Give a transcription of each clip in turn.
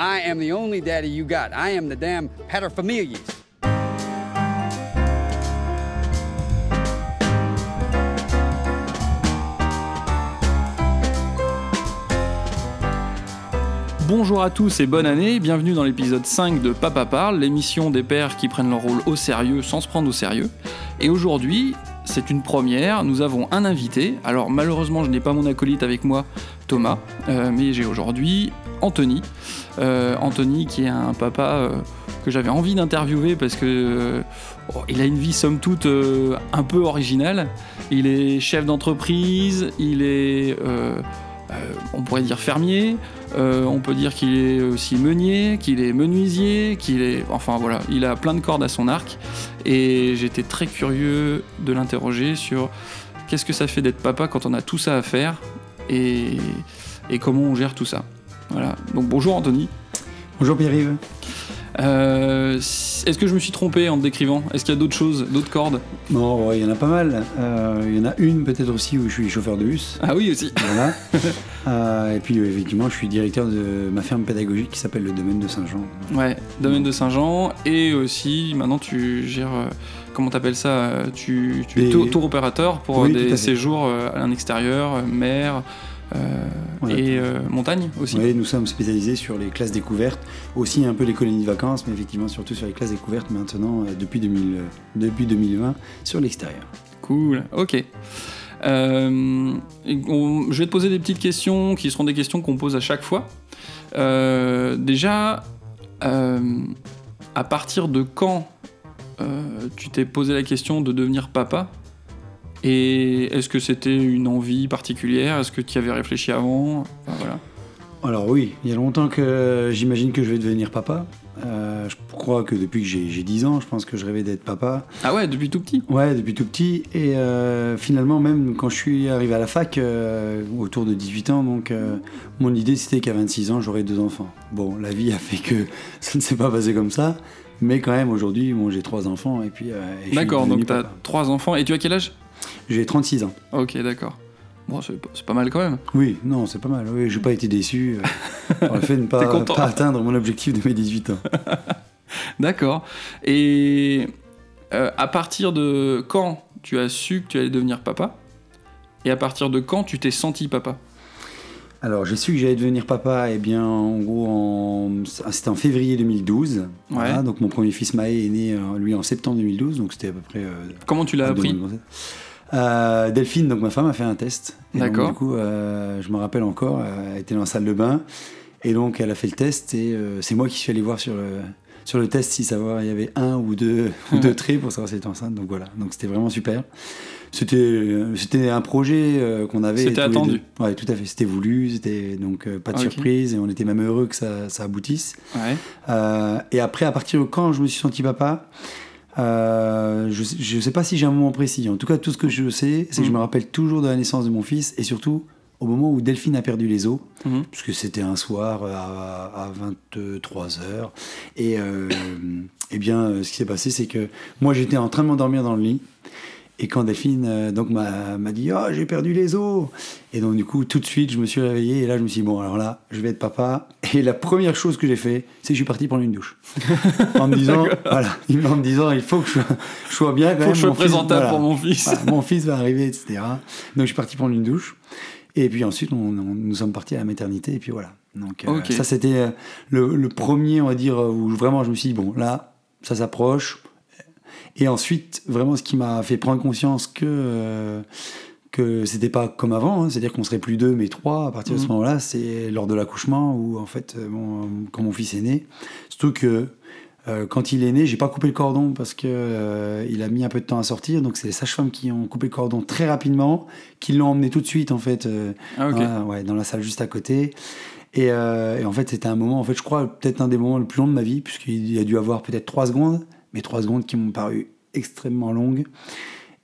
I am the only daddy you got. I am the damn paterfamilias. Bonjour à tous et bonne année, bienvenue dans l'épisode 5 de Papa Parle, l'émission des pères qui prennent leur rôle au sérieux sans se prendre au sérieux. Et aujourd'hui, c'est une première, nous avons un invité. Alors malheureusement, je n'ai pas mon acolyte avec moi, Thomas, euh, mais j'ai aujourd'hui Anthony. Euh, Anthony qui est un papa euh, que j'avais envie d'interviewer parce que oh, il a une vie somme toute un peu originale. Il est chef d'entreprise, il est on pourrait dire fermier, on peut dire qu'il est aussi meunier, qu'il est menuisier, qu'il est. Enfin voilà, il a plein de cordes à son arc. Et j'étais très curieux de l'interroger sur qu'est-ce que ça fait d'être papa quand on a tout ça à faire et, et comment on gère tout ça. Voilà. Donc bonjour Anthony. Bonjour Pierre-Yves. Euh, Est-ce que je me suis trompé en te décrivant? Est-ce qu'il y a d'autres choses, d'autres cordes? Non, il y en a pas mal. Euh, il y en a une peut-être aussi où je suis chauffeur de bus. Ah oui aussi. Voilà. euh, et puis effectivement, je suis directeur de ma ferme pédagogique qui s'appelle le Domaine de Saint-Jean. Ouais, Domaine de Saint-Jean. Et aussi, maintenant tu gères, euh, comment t'appelles ça Tu, tu es Des- tour opérateur pour Oui, à des séjours euh, à l'extérieur, euh, mer euh, et euh, montagne aussi. Oui, nous sommes spécialisés sur les classes découvertes, aussi un peu les colonies de vacances, mais effectivement surtout sur les classes découvertes maintenant euh, depuis, 2000, euh, depuis 2020 sur l'extérieur. Cool, ok. Euh, on- je vais te poser des petites questions qui seront des questions qu'on pose à chaque fois. Euh, déjà, euh, à partir de quand euh, tu t'es posé la question de devenir papa Et est-ce que c'était une envie particulière? Est-ce que tu y avais réfléchi avant? Enfin, voilà. Alors oui, il y a longtemps que j'imagine que je vais devenir papa. Euh, je crois que depuis que j'ai j'ai 10 ans, je pense que je rêvais d'être papa. Ah ouais, depuis tout petit? Ouais, depuis tout petit. Et euh, finalement, même quand je suis arrivé à la fac, euh, autour de 18 ans, donc mon idée c'était qu'à 26 ans, j'aurais deux enfants. Bon, la vie a fait que ça ne s'est pas passé comme ça. Mais quand même, aujourd'hui, bon, j'ai trois enfants et puis. euh, D'accord, donc tu as trois enfants. Et tu as quel âge? J'ai 36 ans. Ok, d'accord. Bon, c'est pas- mal quand même. Oui, non, c'est pas mal. Oui, j'ai pas été déçu par le fait de ne pas atteindre mon objectif de mes 18 ans. D'accord. Et euh, à partir de quand tu as su que tu allais devenir papa? Et à partir de quand tu t'es senti papa? Alors, j'ai su que j'allais devenir papa, eh bien, en gros, en... c'était en février 2012. Voilà, Ouais. donc mon premier fils Maë est né, euh, lui, en septembre 2012, donc c'était à peu près. euh, Comment tu l'as appris. Euh, Delphine, donc ma femme, a fait un test. Et D'accord. Du coup, euh, je me rappelle encore, elle était dans la salle de bain, et donc elle a fait le test, et c'est moi qui suis allé voir sur le, sur le test si savoir il y avait un ou deux, ou deux traits pour savoir si elle était enceinte. Donc voilà, donc c'était vraiment super. C'était euh, c'était un projet euh, qu'on avait. C'était attendu. Ouais, tout à fait. C'était voulu, c'était donc euh, pas de surprise, et on était même heureux que ça, ça aboutisse. Ouais. Euh, et après, à partir de quand je me suis senti papa, euh, je ne sais pas si j'ai un moment précis. En tout cas, tout ce que je sais, c'est que je me rappelle toujours de la naissance de mon fils et surtout au moment où Delphine a perdu les os, Mhm. puisque c'était un soir à, à 23 heures. Et euh, eh bien, ce qui s'est passé, c'est que moi, j'étais en train de m'endormir dans le lit. Et quand Delphine euh, donc m'a m'a dit ah j'ai perdu les os. Et donc du coup tout de suite je me suis réveillé et là je me suis dit bon alors là je vais être papa. Et la première chose que j'ai fait c'est que je suis parti prendre une douche. En me disant voilà en me disant il faut que je, sois- je sois bien quand Faut même que je sois présentable voilà. pour mon fils. Voilà, mon fils va arriver etc donc je suis parti prendre une douche. Et puis ensuite on, on- nous sommes partis à la maternité et puis voilà. Donc euh, ça c'était euh, le, le premier on va dire où vraiment je me suis dit bon là ça s'approche et ensuite, vraiment, ce qui m'a fait prendre conscience que euh, que c'était pas comme avant, hein, c'est-à-dire qu'on serait plus deux mais trois à partir de ce Mhm. moment-là, c'est lors de l'accouchement où en fait, euh, quand mon fils est né, surtout que euh, quand il est né, j'ai pas coupé le cordon parce que euh, il a mis un peu de temps à sortir, donc c'est les sages-femmes qui ont coupé le cordon très rapidement, qui l'ont emmené tout de suite en fait euh, Ah, dans, la, ouais, dans la salle juste à côté. Et, et en fait, c'était un moment, en fait, je crois, peut-être un des moments le plus long de ma vie, puisqu'il a dû avoir peut-être trois secondes, mais trois secondes qui m'ont paru extrêmement longues.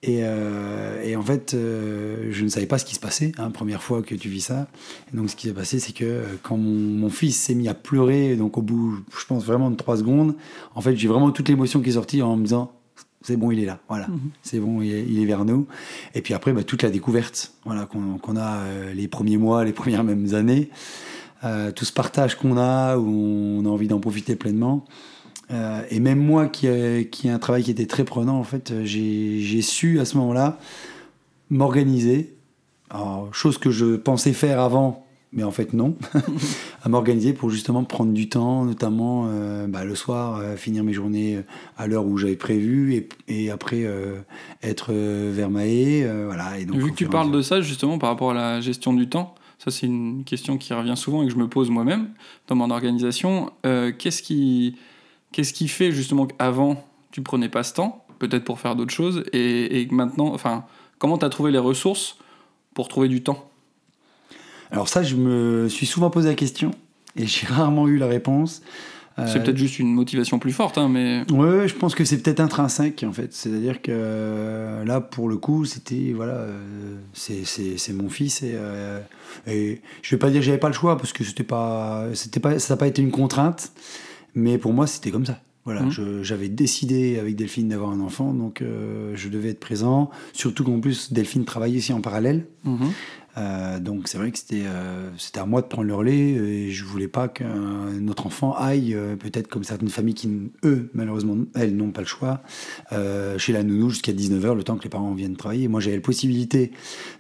Et, euh, et en fait, euh, je ne savais pas ce qui se passait, hein, première fois que tu vis ça. Et donc, ce qui s'est passé, c'est que euh, quand mon, mon fils s'est mis à pleurer, donc au bout, je pense vraiment de trois secondes, en fait, j'ai vraiment toute l'émotion qui est sortie en me disant c'est bon, il est là, voilà, Mhm. c'est bon, il est, il est vers nous. Et puis après, bah, toute la découverte, voilà, qu'on a euh, les premiers mois, les premières mêmes années. euh, tout ce partage qu'on a, où on a envie d'en profiter pleinement. Euh, et même moi, qui, ai- qui un travail qui était très prenant, en fait, euh, j'ai su à ce moment-là m'organiser. Chose que je pensais faire avant, mais en fait non. à m'organiser pour justement prendre du temps, notamment euh, bah, le soir, euh, finir mes journées à l'heure où j'avais prévu, et, et après euh, être euh, vers Maé. euh, voilà, et donc, Vu que tu parles de ça, justement, par rapport à la gestion du temps, ça c'est une question qui revient souvent et que je me pose moi-même dans mon organisation. Euh, qu'est-ce qui, qu'est-ce qui fait justement qu'avant tu prenais pas ce temps, peut-être pour faire d'autres choses, et, maintenant, enfin, comment tu as trouvé les ressources pour trouver du temps? Alors ça, je me suis souvent posé la question, et j'ai rarement eu la réponse. C'est Euh, peut-être juste une motivation plus forte, hein, mais Ouais, ouais, je pense que c'est peut-être intrinsèque en fait. C'est-à-dire que euh, là, pour le coup, c'était voilà, euh, c'est mon fils et, euh, et je vais pas dire que j'avais pas le choix parce que c'était pas, c'était pas, ça n'a pas été une contrainte, mais pour moi, c'était comme ça. Voilà, je- j'avais décidé avec Delphine d'avoir un enfant, donc euh, je devais être présent. Surtout qu'en plus, Delphine travaillait aussi en parallèle. Mhm. Euh, donc c'est vrai que c'était euh, à moi de prendre le relais et je voulais pas qu'un autre enfant aille, euh, peut-être comme certaines familles qui, eux, malheureusement, elles n'ont pas le choix, chez la nounou jusqu'à 19h, le temps que les parents viennent travailler. Moi j'avais la possibilité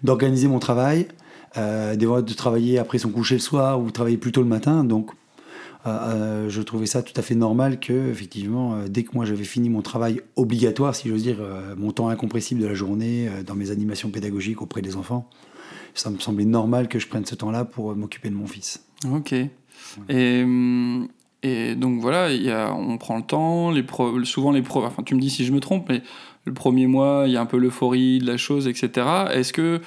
d'organiser mon travail, euh, des de travailler après son coucher le soir ou travailler plus tôt le matin. Donc euh, euh, je trouvais ça tout à fait normal que, effectivement, euh, dès que moi j'avais fini mon travail obligatoire, si j'ose dire, euh, mon temps incompressible de la journée dans mes animations pédagogiques auprès des enfants, ça me semblait normal que je prenne ce temps-là pour m'occuper de mon fils. Ok. Et, et donc voilà, il y a, on prend le temps, les pro- souvent les pro, enfin tu me dis si je me trompe, mais le premier mois, il y a un peu l'euphorie de la chose, etc. Est-ce que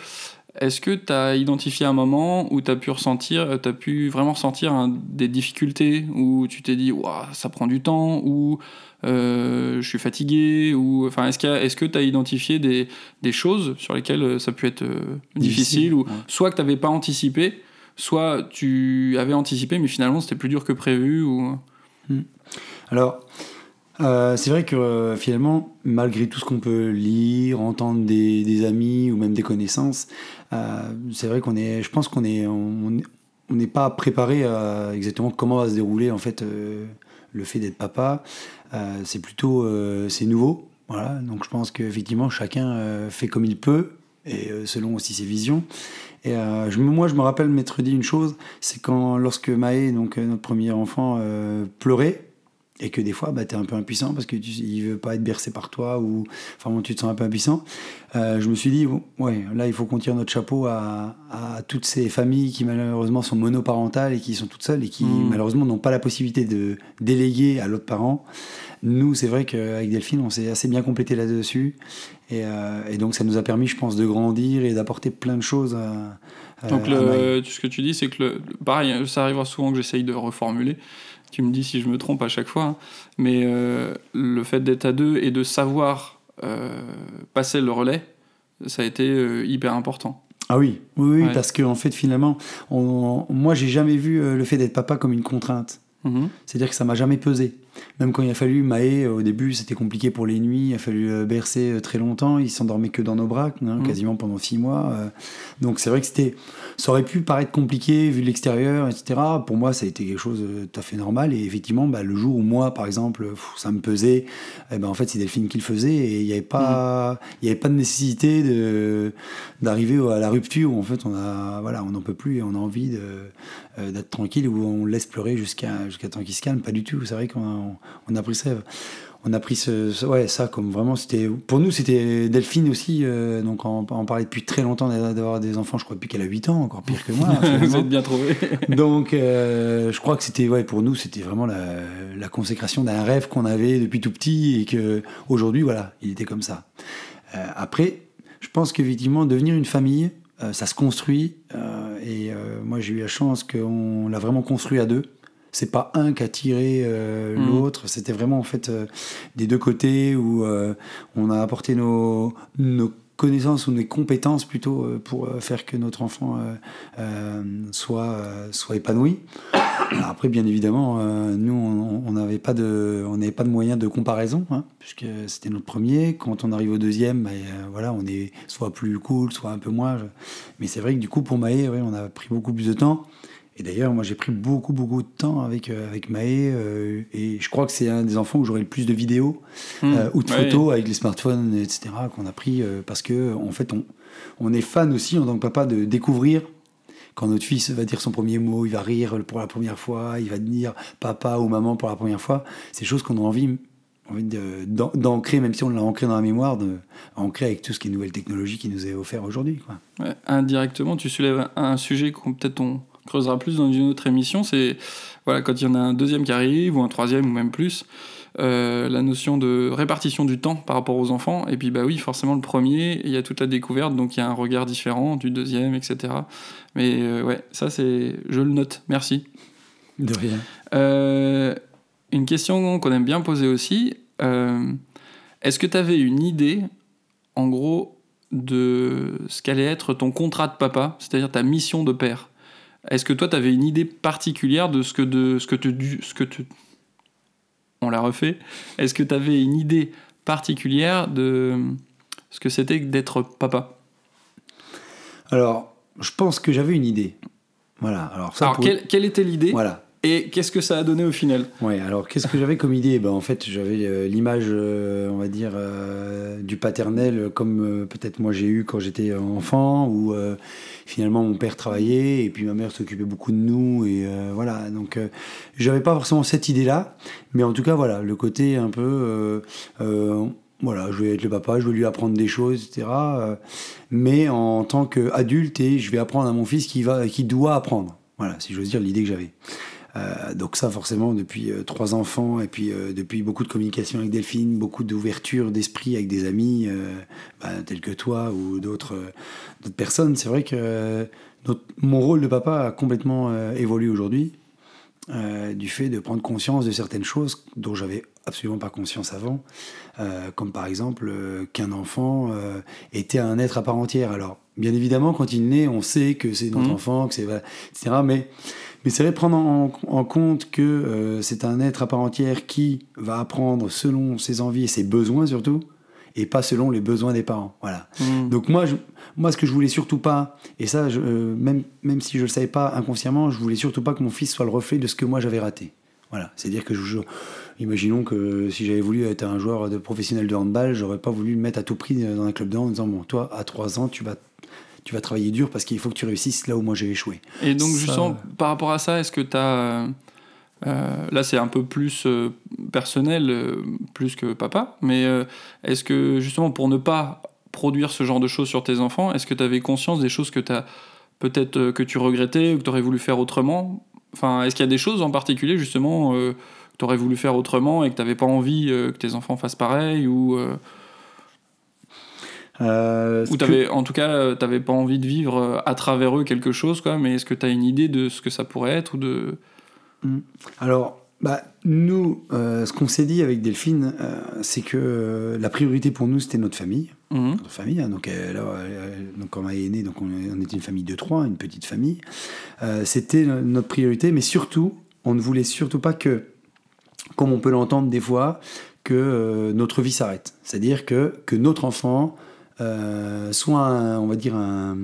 est-ce que tu as identifié un moment où tu as pu ressentir, tu as pu vraiment ressentir des difficultés, où tu t'es dit, Ouah, ça prend du temps, ou euh, je suis fatigué, ou enfin, est-ce, que tu as identifié des, des choses sur lesquelles euh, ça a pu être euh, difficile, Difficile, ou ouais. soit que tu n'avais pas anticipé, soit tu avais anticipé, mais finalement c'était plus dur que prévu, ou... Alors, euh, c'est vrai que euh, finalement, malgré tout ce qu'on peut lire, entendre des, des amis ou même des connaissances, euh, c'est vrai qu'on est, je pense qu'on est, on n'est pas préparé à exactement comment va se dérouler en fait euh, le fait d'être papa. Euh, c'est plutôt, euh, c'est nouveau, voilà. Donc je pense qu'effectivement chacun euh, fait comme il peut et euh, selon aussi ses visions. Et euh, moi, je me rappelle m'être dit une chose, c'est quand lorsque Maë, donc euh, notre premier enfant, euh, pleurait et que des fois, bah, tu es un peu impuissant parce que tu, il veut pas être bercé par toi ou enfin bon, tu te sens un peu impuissant. Euh, je me suis dit, bon, ouais, là, il faut qu'on tire notre chapeau à, à toutes ces familles qui malheureusement sont monoparentales et qui sont toutes seules et qui Mm. malheureusement n'ont pas la possibilité de déléguer à l'autre parent. Nous, c'est vrai qu'avec Delphine, on s'est assez bien complété là-dessus. Et, euh, et donc, ça nous a permis, je pense, de grandir et d'apporter plein de choses à, à- Donc, à ce que tu dis, c'est que, le, pareil, ça arrivera souvent que j'essaye de reformuler. Tu me dis si je me trompe à chaque fois. hein. Mais euh, le fait d'être à deux et de savoir euh, passer le relais, ça a été euh, hyper important. Ah oui, oui, oui Ouais. parce qu'en en fait, finalement, on, moi, j'ai jamais vu le fait d'être papa comme une contrainte. Mhm. C'est-à-dire que ça m'a jamais pesé. Même quand il a fallu Maë, euh, au début, c'était compliqué pour les nuits, il a fallu euh, bercer euh, très longtemps, il s'endormait que dans nos bras, hein, Mhm. quasiment pendant six mois. donc c'est vrai que c'était, ça aurait pu paraître compliqué vu de l'extérieur, etc. Pour moi, ça a été quelque chose de tout à fait normal. Et effectivement, bah, le jour où moi, par exemple, ça me pesait, eh ben, en fait, c'est Delphine qui le faisait et il n'y avait pas, il y avait pas de nécessité de d'arriver à la rupture où en fait on a, voilà, on n'en peut plus et on a envie de euh, d'être tranquille où on laisse pleurer jusqu'à jusqu'à temps qu'il se calme. Pas du tout. C'est vrai qu'on a, on a pris ça. On a pris ce, ce- ouais, ça comme vraiment, c'était pour nous, c'était Delphine aussi. euh, donc on, on parlait depuis très longtemps d'a- d'avoir des enfants. Je crois depuis qu'elle a 8 ans, encore pire que moi. Vous êtes bien trouvé. Donc, euh, je crois que c'était, ouais, pour nous, c'était vraiment la, la consécration d'un rêve qu'on avait depuis tout petit et que aujourd'hui, voilà, il était comme ça. Après, je pense qu'effectivement, devenir une famille, ça se construit. euh, et euh, moi, j'ai eu la chance qu'on l'a vraiment construit à deux. C'est pas un qui a tiré euh, Mhm. l'autre. C'était vraiment en fait euh, des deux côtés où on a apporté nos, nos connaissances ou nos compétences plutôt pour faire que notre enfant soit, soit épanoui. Alors après, bien évidemment, euh, nous, on n'avait pas de, on n'avait pas de moyens de comparaison, hein, puisque c'était notre premier. Quand on arrive au deuxième, euh, voilà, on est soit plus cool, soit un peu moins. Je- Mais c'est vrai que du coup, pour Maë, ouais, on a pris beaucoup plus de temps. Et d'ailleurs, moi, j'ai pris beaucoup, beaucoup de temps avec, euh, avec Maë. euh, et je crois que c'est un des enfants où j'aurai le plus de vidéos Hmm. euh, ou de Ouais. photos avec les smartphones, etc., qu'on a pris. euh, parce que, en fait, on, on est fan aussi, en tant que papa, de découvrir. Quand notre fils va dire son premier mot, il va rire pour la première fois, il va dire papa ou maman pour la première fois. C'est choses qu'on a envie, envie d'ancrer, même si on l'a ancré dans la mémoire, de, ancrer avec tout ce qui est nouvelle technologie qui nous est offert aujourd'hui. indirectement, tu soulèves un sujet qu'on peut-être on creusera plus dans une autre émission. C'est voilà, quand il y en a un deuxième qui arrive ou un troisième ou même plus, euh, la notion de répartition du temps par rapport aux enfants. Et puis bah oui, forcément le premier, il y a toute la découverte, donc il y a un regard différent du deuxième, etc. Mais euh, ouais, ça c'est, je le note. Merci. De rien. Euh, une question qu'on aime bien poser aussi. euh, Est-ce que tu avais une idée, en gros, de ce qu'allait être ton contrat de papa, c'est-à-dire ta mission de père? Est-ce que toi, tu avais une idée particulière de ce que, de, ce que tu... Ce que tu... On l'a refait. Est-ce que tu avais une idée particulière de ce que c'était d'être papa? Alors, je pense que j'avais une idée. Voilà. Alors, ça, Alors, pour- quelle, quelle était l'idée? Voilà. Et qu'est-ce que ça a donné au final? Ouais, alors qu'est-ce que j'avais comme idée? Ben, En fait, j'avais euh, l'image, euh, on va dire, euh, du paternel, comme peut-être moi j'ai eu quand j'étais enfant, où finalement mon père travaillait et puis ma mère s'occupait beaucoup de nous. Et voilà, donc j'avais pas forcément cette idée-là, mais en tout cas, voilà, le côté un peu. voilà, je vais être le papa, je vais lui apprendre des choses, etc. mais en tant qu'adulte, et je vais apprendre à mon fils qui, va, qui doit apprendre. Voilà, si j'ose dire, l'idée que j'avais. Euh, donc ça forcément depuis euh, trois enfants et puis euh, depuis beaucoup de communication avec Delphine, beaucoup d'ouverture d'esprit avec des amis bah, tels que toi ou d'autres personnes, c'est vrai que notre- mon rôle de papa a complètement évolué aujourd'hui du fait de prendre conscience de certaines choses dont j'avais absolument pas conscience avant, comme par exemple qu'un enfant était un être à part entière. Alors bien évidemment quand il naît on sait que c'est notre Mhm. enfant, que c'est etc. Mais mais c'est vrai prendre en, en compte que euh, c'est un être à part entière qui va apprendre selon ses envies et ses besoins surtout, et pas selon les besoins des parents. Voilà. Hmm. Donc moi, je, moi, ce que je voulais surtout pas, et ça, je, euh, même, même si je le savais pas inconsciemment, je voulais surtout pas que mon fils soit le reflet de ce que moi j'avais raté. Voilà. C'est-à-dire que je, je- imaginons que si j'avais voulu être un joueur de professionnel de handball, j'aurais pas voulu le mettre à tout prix dans un club de hand en disant bon, toi, à 3 ans, tu vas tu vas travailler dur parce qu'il faut que tu réussisses là où moi j'ai échoué. Et donc, Ça- justement, par rapport à ça, est-ce que tu as. là, c'est un peu plus euh, personnel, euh, plus que papa, mais euh, est-ce que, justement, pour ne pas produire ce genre de choses sur tes enfants, est-ce que tu avais conscience des choses que tu peut-être euh, que tu regrettais ou que tu aurais voulu faire autrement? Enfin, est-ce qu'il y a des choses en particulier, justement, euh, que tu aurais voulu faire autrement et que tu n'avais pas envie euh, que tes enfants fassent pareil ou, euh, Euh, ou que- t'avais, en tout cas, tu n'avais pas envie de vivre euh, à travers eux quelque chose, quoi, mais est-ce que tu as une idée de ce que ça pourrait être ou de... Alors, bah, nous, euh, ce qu'on s'est dit avec Delphine, euh, c'est que euh, la priorité pour nous, c'était notre famille. Mhm. Notre famille, hein, donc, elle- donc quand elle est née, donc on, on était une famille de trois, une petite famille. Euh, c'était notre priorité, mais surtout, on ne voulait surtout pas que, comme on peut l'entendre des fois, que euh, notre vie s'arrête. C'est-à-dire que, que notre enfant euh, soit, un- on va dire, un,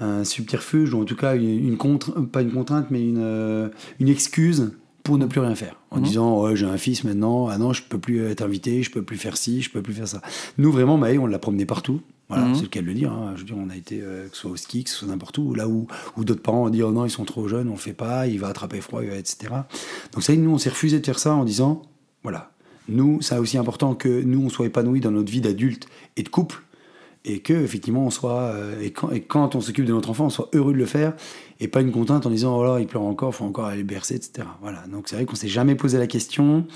un subterfuge, ou en tout cas une, une contre, pas une contrainte, mais une, euh, une excuse pour ne plus rien faire. En Mhm. disant, ouais, j'ai un fils maintenant, ah non, je peux plus être invité, je peux plus faire ci, je peux plus faire ça. Nous, vraiment, Maë, on l'a promené partout. Voilà, Mhm. c'est le cas de le dire. hein. Je veux dire, on a été, euh, que ce soit au ski, que ce soit n'importe où, là où, où d'autres parents ont dit, oh non, ils sont trop jeunes, on fait pas, il va attraper froid, etc. Donc, ça, nous, on s'est refusé de faire ça en disant, voilà, nous, c'est aussi important que nous, on soit épanouis dans notre vie d'adulte et de couple, et que effectivement on soit euh, et, quand, on s'occupe de notre enfant on soit heureux de le faire et pas une contrainte en disant oh là il pleure encore faut encore aller le bercer etc voilà. Donc c'est vrai qu'on s'est jamais posé la question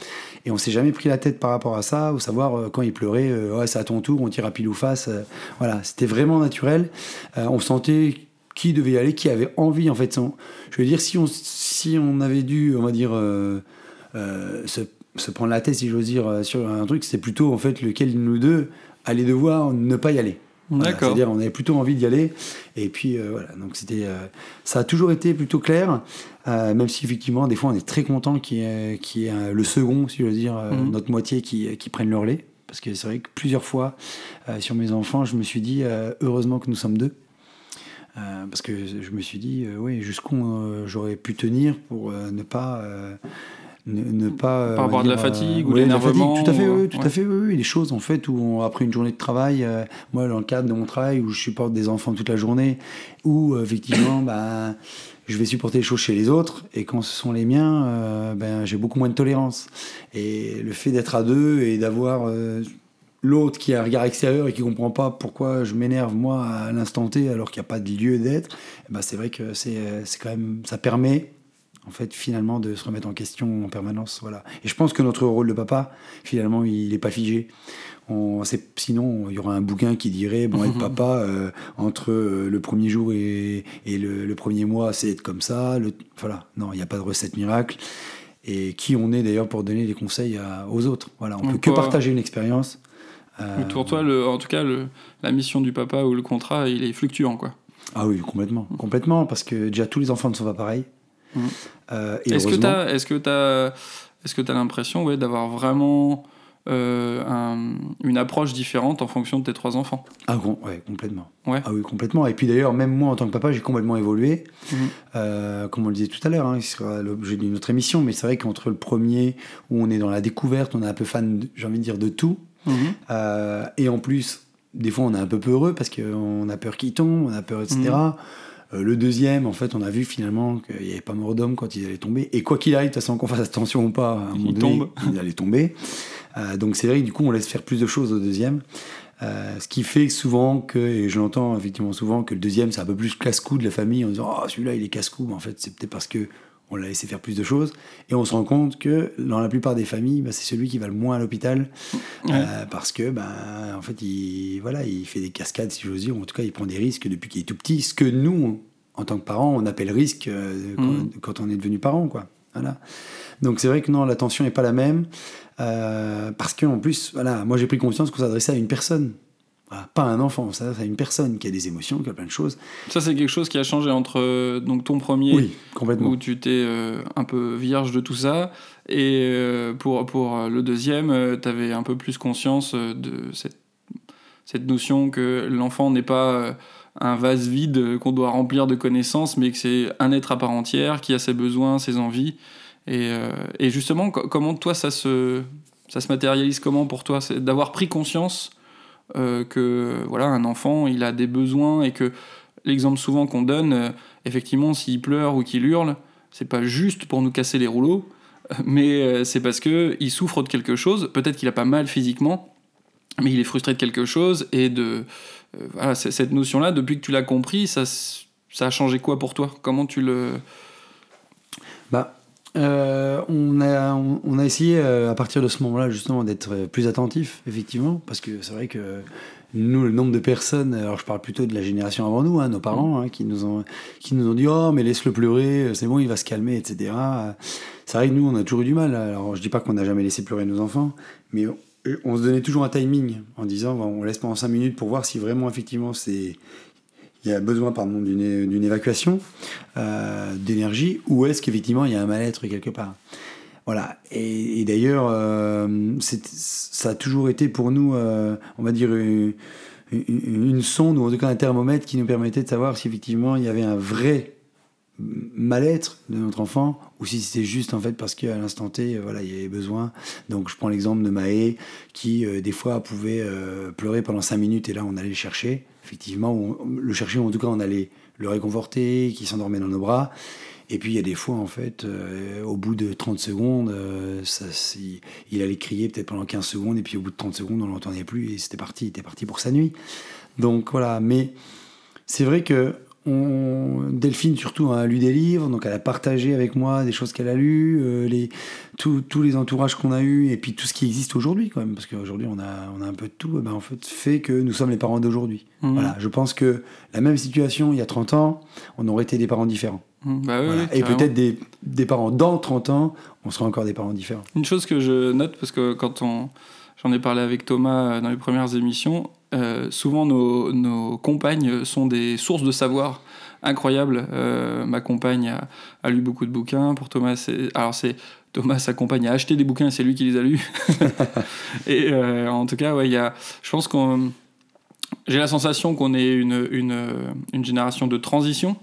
et on s'est jamais pris la tête par rapport à ça ou savoir euh, quand il pleurait euh, ouais c'est à ton tour on tire à pile ou face voilà. C'était vraiment naturel. On sentait qui devait y aller qui avait envie en fait. Je veux dire si on si on avait dû on va dire se, se prendre la tête si j'ose dire sur un truc c'est plutôt en fait lequel de nous deux allait devoir ne pas y aller voilà. C'est-à-dire, on avait plutôt envie d'y aller. Et puis, euh, voilà. Donc, c'était, euh, ça a toujours été plutôt clair. euh, même si, effectivement, des fois, on est très content qu'il y ait, qu'il y ait, le second, si je veux dire, Mhm. notre moitié qui, qui prenne le relais. Parce que c'est vrai que plusieurs fois, sur mes enfants, je me suis dit, heureusement que nous sommes deux. Parce que je me suis dit, oui, jusqu'où j'aurais pu tenir pour ne pas. Euh, ne, ne pas, euh, Pas avoir de la dire, fatigue ou ouais, de de la fatigue, l'énervement Tout à fait, ou- oui, tout ouais. à fait, oui, oui, des choses en fait où on- après une journée de travail, euh, moi dans le cadre de mon travail où je supporte des enfants toute la journée, où euh, effectivement, bah, je vais supporter les choses chez les autres et quand ce sont les miens, euh, ben, j'ai beaucoup moins de tolérance. Et le fait d'être à deux et d'avoir euh, l'autre qui a un regard extérieur et qui comprend pas pourquoi je m'énerve moi à l'instant T alors qu'il n'y a pas de lieu d'être, ben, c'est vrai que c'est euh, c'est quand même ça permet en fait finalement de se remettre en question en permanence voilà. Et je pense que notre rôle de papa finalement il n'est pas figé. On, sinon, il y aura un bouquin qui dirait bon, être papa euh, entre euh, le premier jour et, et le, le premier mois, c'est être comme ça. Le, voilà, non, il n'y a pas de recette miracle. Et qui on est d'ailleurs pour donner des conseils à- aux autres. Voilà, on Donc, peut que partager une expérience. Euh, Pour toi, le, en tout cas, le, la mission du papa ou le contrat, il est fluctuant, quoi. Ah oui, complètement, complètement, parce que déjà tous les enfants ne sont pas pareils. Mhm. Euh, Est-ce que tu as, est-ce que t'as l'impression ouais, d'avoir vraiment euh, un- une approche différente en fonction de tes trois enfants? Ah bon, ouais, complètement. Ouais. Ah oui, complètement. Et puis d'ailleurs, même moi, en tant que papa, j'ai complètement évolué. Mhm. Euh, comme on le disait tout à l'heure, hein, ce sera l'objet d'une autre émission, mais c'est vrai qu'entre le premier, où on est dans la découverte, on est un peu fan, j'ai envie de dire, de tout. Mhm. Euh, et en plus, des fois, on est un peu peureux parce qu'on a peur qu'il tombe, on a peur, etc. Euh, le deuxième, en fait, on a vu finalement qu'il n'y avait pas mort d'homme quand il allait tomber. Et quoi qu'il arrive, de toute façon, qu'on fasse attention ou pas, à un moment Il donné, tombe. il allait tomber. Euh, donc c'est vrai que du coup, on laisse faire plus de choses au deuxième. Euh, ce qui fait souvent que, et je l'entends effectivement souvent, que le deuxième, c'est un peu plus casse-cou de la famille en disant Oh, celui-là, il est casse-cou. Mais en fait, c'est peut-être parce que on l'a laissé faire plus de choses. Et on se rend compte que dans la plupart des familles, bah, c'est celui qui va le moins à l'hôpital. Euh, parce que, ben, en fait, il, voilà, il fait des cascades, si j'ose dire. ou En tout cas, il prend des risques depuis qu'il est tout petit. Ce que nous, en tant que parents, on appelle risque euh, quand, Mhm. quand on est devenu parent. Quoi. Voilà. Donc c'est vrai que non, l'attention n'est pas la même. euh, parce qu'en plus, voilà, moi j'ai pris conscience qu'on s'adressait à une personne. Voilà, pas un enfant, s'adresse à une personne qui a des émotions, qui a plein de choses. Ça, c'est quelque chose qui a changé entre euh, donc ton premier, Oui, complètement. où tu t'es euh, un peu vierge de tout ça, et euh, pour, pour euh, le deuxième, tu avais un peu plus conscience euh, de cette, cette notion que l'enfant n'est pas euh, un vase vide euh, qu'on doit remplir de connaissances, mais que c'est un être à part entière qui a ses besoins, ses envies. Et, euh, et justement, co- comment toi, ça se, ça se matérialise comment pour toi? C'est d'avoir pris conscience euh, que voilà, un enfant, il a des besoins et que l'exemple souvent qu'on donne, euh, effectivement, s'il pleure ou qu'il hurle, c'est pas juste pour nous casser les rouleaux, euh, mais c'est parce que il souffre de quelque chose. Peut-être qu'il a pas mal physiquement, mais il est frustré de quelque chose. Et de voilà, cette notion-là, depuis que tu l'as compris, ça, ça a changé quoi pour toi? Comment tu le Bah, euh, on, a, on, on a essayé euh, à partir de ce moment-là justement d'être euh, plus attentif, effectivement, parce que c'est vrai que nous, le nombre de personnes, alors je parle plutôt de la génération avant nous, hein, nos parents, hein, qui, nous ont, qui nous ont dit Oh, mais laisse-le pleurer, c'est bon, il va se calmer, etc. C'est vrai que nous, on a toujours eu du mal. Alors, je dis pas qu'on n'a jamais laissé pleurer nos enfants, mais on, on se donnait toujours un timing en disant bon, On laisse pendant 5 minutes pour voir si vraiment, effectivement, c'est. Il y a besoin pardon, d'une évacuation euh, d'énergie ou est-ce qu'effectivement il y a un mal-être quelque part? Voilà. Et, d'ailleurs euh, ça a toujours été pour nous euh, on va dire une, sonde ou en tout cas un thermomètre qui nous permettait de savoir si effectivement il y avait un vrai mal-être de notre enfant ou si c'était juste en fait parce qu'à l'instant T voilà il y avait besoin. Donc je prends l'exemple de Maë qui des fois pouvait pleurer pendant 5 minutes et là on allait le chercher effectivement on- le chercher ou en tout cas on allait le réconforter qui s'endormait dans nos bras. Et puis il y a des fois en fait euh, au bout de 30 secondes euh, il allait crier peut-être pendant 15 secondes et puis au bout de 30 secondes on l'entendait plus et c'était parti il était parti pour sa nuit. Donc voilà. Mais c'est vrai que on, Delphine surtout a lu des livres, donc elle a partagé avec moi des choses qu'elle a lues, euh, les, tous tous les entourages qu'on a eus, et puis tout ce qui existe aujourd'hui quand même, parce qu'aujourd'hui on a, on a un peu de tout, eh ben, en fait fait que nous sommes les parents d'aujourd'hui. Mhm. Voilà, je pense que la même situation il y a 30 ans, on aurait été des parents différents. Mmh, bah oui, Voilà. oui, Et peut-être des, des parents dans 30 ans, on sera encore des parents différents. Une chose que je note, parce que quand on, j'en ai parlé avec Thomas euh, dans les premières émissions, euh, souvent nos, nos compagnes sont des sources de savoir incroyables. Euh, ma compagne a, a lu beaucoup de bouquins. Pour Thomas, alors c'est Thomas, sa compagne, a acheté des bouquins et c'est lui qui les a lus. et euh, en tout cas, ouais, y a, je pense qu'on J'ai la sensation qu'on est une, une, une, génération de transition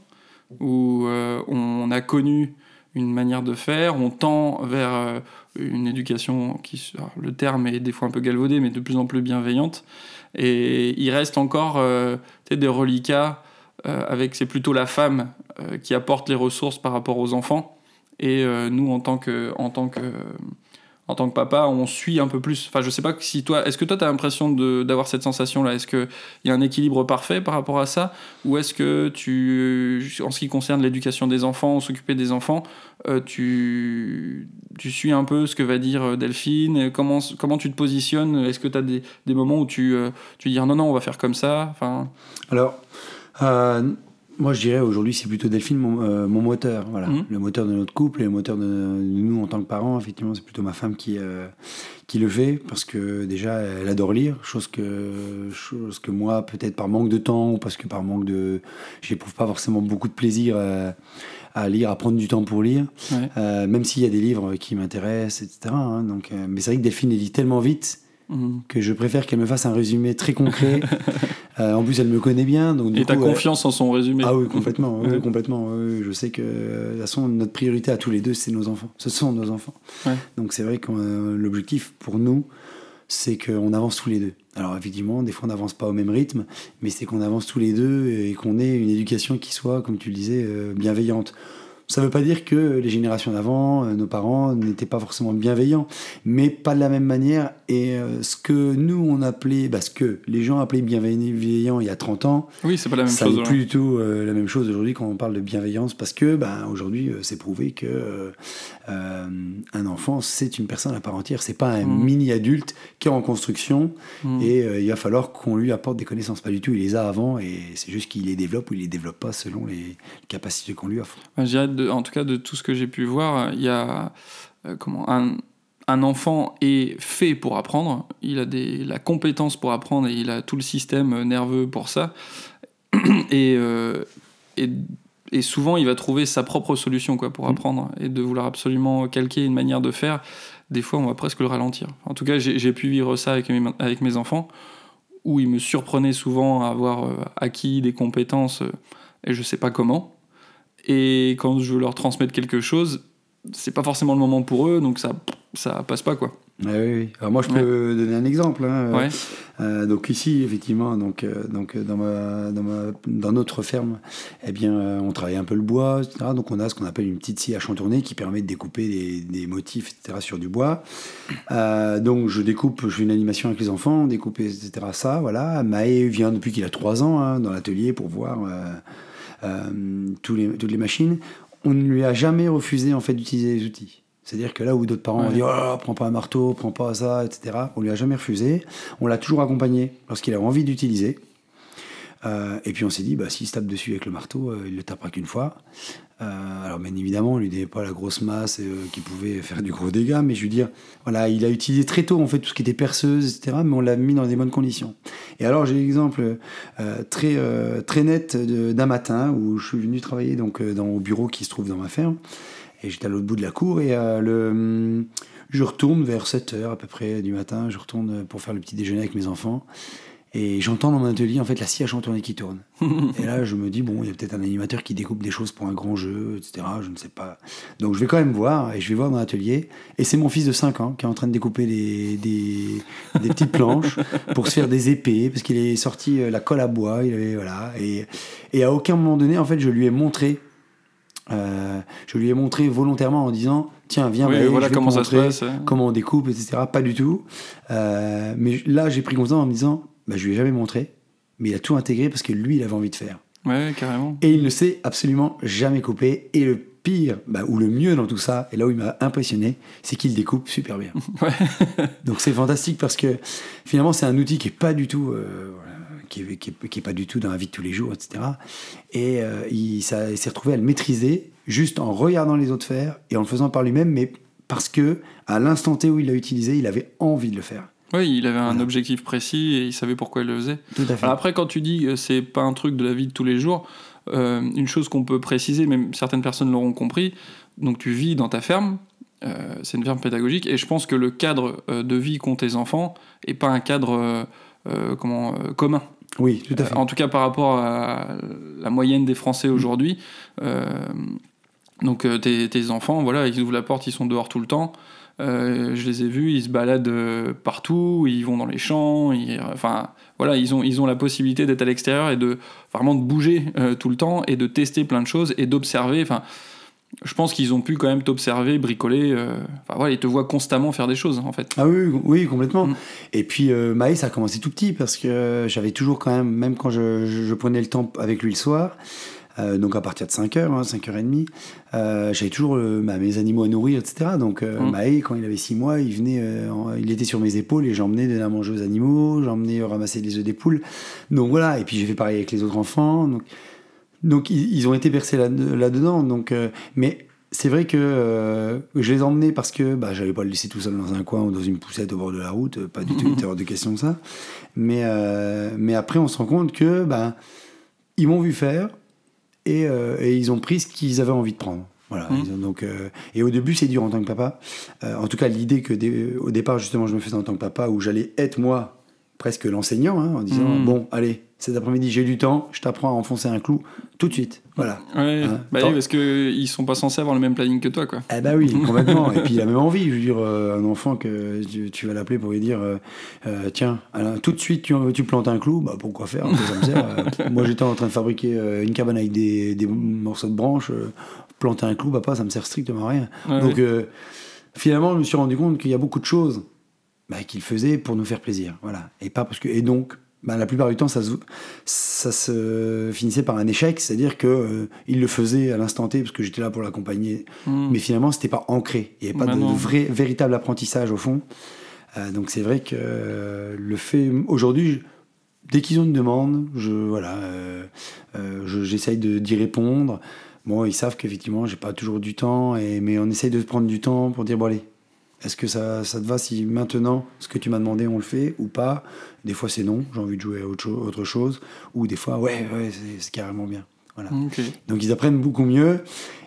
où on a connu une manière de faire, on tend vers une éducation qui, le terme est des fois un peu galvaudé, mais de plus en plus bienveillante. Et il reste encore euh, des reliquats avec, c'est plutôt la femme qui apporte les ressources par rapport aux enfants. Et nous, en tant que, en tant que en tant que papa, on suit un peu plus. Enfin, je sais pas si toi, est-ce que toi, tu as l'impression d'avoir cette sensation-là? Est-ce qu'il y a un équilibre parfait par rapport à ça? Ou est-ce que tu, en ce qui concerne l'éducation des enfants, s'occuper des enfants, euh, tu, tu suis un peu ce que va dire euh, Delphine? Comment, comment tu te positionnes? Est-ce que tu as des, des, moments où tu, euh, tu dis non, non, on va faire comme ça? Enfin... Alors, moi, je dirais aujourd'hui, c'est plutôt Delphine, mon, euh, mon moteur. Voilà. Mmh. Le moteur de notre couple et le moteur de, nous en tant que parents. Effectivement, c'est plutôt ma femme qui, euh, qui le fait parce que déjà, elle adore lire, chose que, chose que moi, peut-être par manque de temps ou parce que par manque de. J'éprouve pas forcément beaucoup de plaisir à, lire, à prendre du temps pour lire, euh, même s'il y a des livres qui m'intéressent, etc. Hein. donc, mais c'est vrai que Delphine, elle lit tellement vite Mhm. que je préfère qu'elle me fasse un résumé très concret. Euh, en plus, elle me connaît bien. Donc, Et tu as confiance en son résumé Ah oui, complètement. complètement je sais que, de toute façon, notre priorité à tous les deux, c'est nos enfants. Ce sont nos enfants. Donc c'est vrai que euh, l'objectif pour nous, c'est qu'on avance tous les deux. Alors effectivement, des fois on n'avance pas au même rythme, mais c'est qu'on avance tous les deux et qu'on ait une éducation qui soit, comme tu le disais, euh, bienveillante. Ça ne veut pas dire que les générations d'avant, euh, nos parents, n'étaient pas forcément bienveillants, mais pas de la même manière. Et euh, ce que nous, on appelait, bah, ce que les gens appelaient bienveillant il y a 30 ans, oui, c'est pas la même ça chose. n'est plus du tout euh, la même chose aujourd'hui quand on parle de bienveillance, parce que bah, aujourd'hui, c'est prouvé que un enfant, c'est une personne à part entière. C'est pas un mmh. mini-adulte qui est en construction mmh. et il va falloir qu'on lui apporte des connaissances. Pas du tout, il les a avant et c'est juste qu'il les développe ou il les développe pas selon les capacités qu'on lui offre. Bah, en tout cas de tout ce que j'ai pu voir, il y a euh, comment un, un, enfant est fait pour apprendre, il a des, la compétence pour apprendre et il a tout le système nerveux pour ça. Et, euh, et, et, souvent, il va trouver sa propre solution quoi, pour mm. apprendre et de vouloir absolument calquer une manière de faire. Des fois, on va presque le ralentir. En tout cas, j'ai pu vivre ça avec mes, avec mes enfants, où ils me surprenaient souvent à avoir euh, acquis des compétences et je sais pas comment. Et quand je veux leur transmettre quelque chose, c'est pas forcément le moment pour eux, donc ça, ça passe pas quoi. oui, oui. Alors moi, je peux donner un exemple. Hein. Ouais. Euh, donc ici, effectivement, donc, euh, donc dans, ma, dans, ma, dans, notre ferme, eh bien, euh, on travaille un peu le bois, etc. Donc on a ce qu'on appelle une petite scie à chantourner qui permet de découper des, des motifs, etc. sur du bois. donc je découpe, je fais une animation avec les enfants, découper, etc. Ça, voilà. Maë vient depuis qu'il a 3 ans hein, dans l'atelier pour voir tous les, toutes les machines, on ne lui a jamais refusé en fait d'utiliser les outils. C'est-à-dire que là où d'autres parents ont dit oh, prends pas un marteau, prends pas ça, etc. On lui a jamais refusé. On l'a toujours accompagné lorsqu'il a envie d'utiliser. Euh, et puis on s'est dit, bah, s'il se tape dessus avec le marteau, euh, il le tapera qu'une fois. Euh, alors bien évidemment, lui donnait pas la grosse masse qui pouvait faire du gros dégât, mais je veux dire, voilà, il a utilisé très tôt en fait tout ce qui était perceuse, etc. Mais on l'a mis dans des bonnes conditions. Et alors j'ai l'exemple très très net d'un matin où je suis venu travailler donc dans au bureau qui se trouve dans ma ferme, et j'étais à l'autre bout de la cour et le je retourne vers 7 heures à peu près du matin, je retourne pour faire le petit déjeuner avec mes enfants. Et j'entends dans mon atelier en fait la scie à chantourner qui tourne. et là, je me dis bon, il y a peut-être un animateur qui découpe des choses pour un grand jeu, etc. Je ne sais pas. Donc je vais quand même voir et je vais voir dans l'atelier. Et c'est mon fils de 5 ans qui est en train de découper des, des, des petites planches pour se faire des épées parce qu'il est sorti euh, la colle à bois. Il avait voilà. Et, et à aucun moment donné, en fait, je lui ai montré. Euh, je lui ai montré volontairement en disant tiens viens oui, voilà comment ça se passe comment on découpe etc pas du tout euh, mais là j'ai pris conscience en me disant bah, je lui ai jamais montré, mais il a tout intégré parce que lui, il avait envie de faire. Ouais, carrément. Et il ne s'est absolument jamais coupé. Et le pire, bah, ou le mieux dans tout ça, et là où il m'a impressionné, c'est qu'il découpe super bien. Ouais. Donc c'est fantastique parce que finalement, c'est un outil qui est pas du tout. Euh, qui est, qui, est, pas du tout dans la vie de tous les jours, etc. Et euh, il, s'est retrouvé à le maîtriser juste en regardant les autres faire et en le faisant par lui-même, mais parce que à l'instant T où il l'a utilisé, il avait envie de le faire. Oui, il avait un objectif précis et il savait pourquoi il le faisait. Tout à fait. après, quand tu dis que c'est pas un truc de la vie de tous les jours, euh, une chose qu'on peut préciser, même certaines personnes l'auront compris, donc tu vis dans ta ferme, euh, c'est une ferme pédagogique, et je pense que le cadre euh, de vie qu'ont tes enfants est pas un cadre comment, commun. Oui, tout à fait. en tout cas par rapport à la moyenne des Français aujourd'hui. Euh, donc tes, tes enfants, voilà, ils ouvrent la porte, ils sont dehors tout le temps. Euh, je les ai vus, ils se baladent euh, partout, ils vont dans les champs, ils- enfin voilà, ils ont, ils ont la possibilité d'être à l'extérieur et de vraiment de bouger euh, tout le temps et de tester plein de choses et d'observer. Enfin, je pense qu'ils ont pu quand même t'observer, bricoler. euh, Enfin voilà, ils te voient constamment faire des choses en fait. Ah oui, oui, complètement. Mm. Et puis euh, Maë, ça a commencé tout petit parce que j'avais toujours quand même, même quand je, je- je prenais le temps avec lui le soir, euh, donc à partir de 5h, hein, 5h30, euh, j'avais toujours euh, bah, mes animaux à nourrir, etc. Donc euh, Mm. Maë, quand il avait 6 mois, il venait, en- il était sur mes épaules et j'emmenais donner à manger aux animaux, j'emmenais ramasser les œufs des poules. Donc voilà, et puis j'ai fait pareil avec les autres enfants. Donc, donc ils, ils ont été bercés là- là-dedans. donc, mais c'est vrai que euh, je les emmenais parce que bah, j'allais pas le laisser tout seul dans un coin ou dans une poussette au bord de la route, pas du tout, était hors de question ça. Mais, euh, mais après, on se rend compte que bah, ils m'ont vu faire et, euh, et ils ont pris ce qu'ils avaient envie de prendre. Voilà, ont donc, euh, et au début, c'est dur en tant que papa. Euh, en tout cas, l'idée que dé- au départ, justement, je me faisais en tant que papa, où j'allais être moi presque l'enseignant, hein, en disant Mhm. Bon, allez, cet après-midi, j'ai du temps, je t'apprends à enfoncer un clou tout de suite. Voilà. Ouais, Hein, bah oui, parce qu'ils sont pas censés avoir le même planning que toi quoi. Eh ben oui, complètement. Et puis il a même envie. Je veux dire, euh, un enfant que tu, tu vas l'appeler pour lui dire euh, euh, Tiens, alors, tout de suite tu, tu plantes un clou, bah pourquoi faire un peu ça me sert. Moi j'étais en train de fabriquer une cabane avec des, des morceaux de branches. planter un clou, bah pas, ça me sert strictement à rien. Ouais, Donc finalement, je me suis rendu compte qu'il y a beaucoup de choses bah, qu'il faisait pour nous faire plaisir. Voilà. Et pas parce que. Et donc. bah, la plupart du temps, ça se, ça se finissait par un échec, c'est-à-dire que euh, il le faisait à l'instant T parce que j'étais là pour l'accompagner Hmm. mais finalement c'était pas ancré il n'y avait pas Bah de, vrai véritable apprentissage au fond Euh, donc c'est vrai que euh, le fait aujourd'hui dès qu'ils ont une demande je voilà euh, je- j'essaye d'y répondre bon ils savent qu'effectivement j'ai pas toujours du temps et mais on essaye de prendre du temps pour dire bon allez est-ce que ça, ça te va si maintenant ce que tu m'as demandé on le fait ou pas? Des fois c'est non j'ai envie de jouer à autre, cho- autre chose. Ou des fois ouais ouais c'est- carrément bien. Voilà. Donc ils apprennent beaucoup mieux.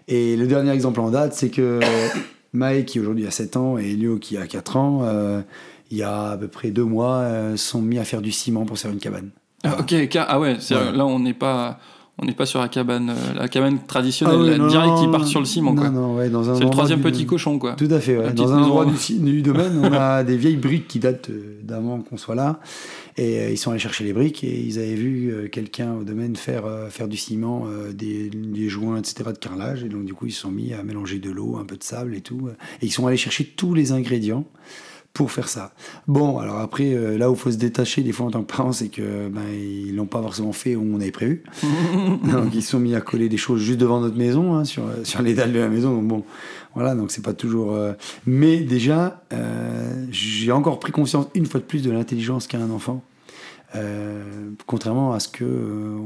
Et le dernier exemple en date, c'est que Maë, qui aujourd'hui a 7 ans, et Elio, qui a 4 ans, euh, il y a à peu près deux mois, euh, sont mis à faire du ciment pour faire une cabane. Ah, ok, ah ouais, là on n'est pas, on n'est pas sur la cabane, euh, la cabane traditionnelle, Ah là, non, direct non, ils partent sur le ciment quoi. non, ouais, dans un C'est le troisième du- petit cochon quoi. Tout à fait, ouais. Dans un endroit du, domaine, on a des vieilles briques qui datent euh, d'avant qu'on soit là. Et euh, ils sont allés chercher les briques et ils avaient vu euh, quelqu'un au domaine faire, faire du ciment, des, des joints, etc. de carrelage. Et donc, du coup, ils se sont mis à mélanger de l'eau, un peu de sable et tout. Et ils sont allés chercher tous les ingrédients pour faire ça. Bon, alors après, euh, là où il faut se détacher des fois en tant que parent, c'est que ben, ils l'ont pas forcément fait où on avait prévu. donc ils sont mis à coller des choses juste devant notre maison, hein, sur, sur les dalles de la maison. Donc bon, voilà, donc c'est pas toujours. euh, Mais déjà, euh, j'ai encore pris conscience une fois de plus de l'intelligence qu'a un enfant. euh, contrairement à ce que euh,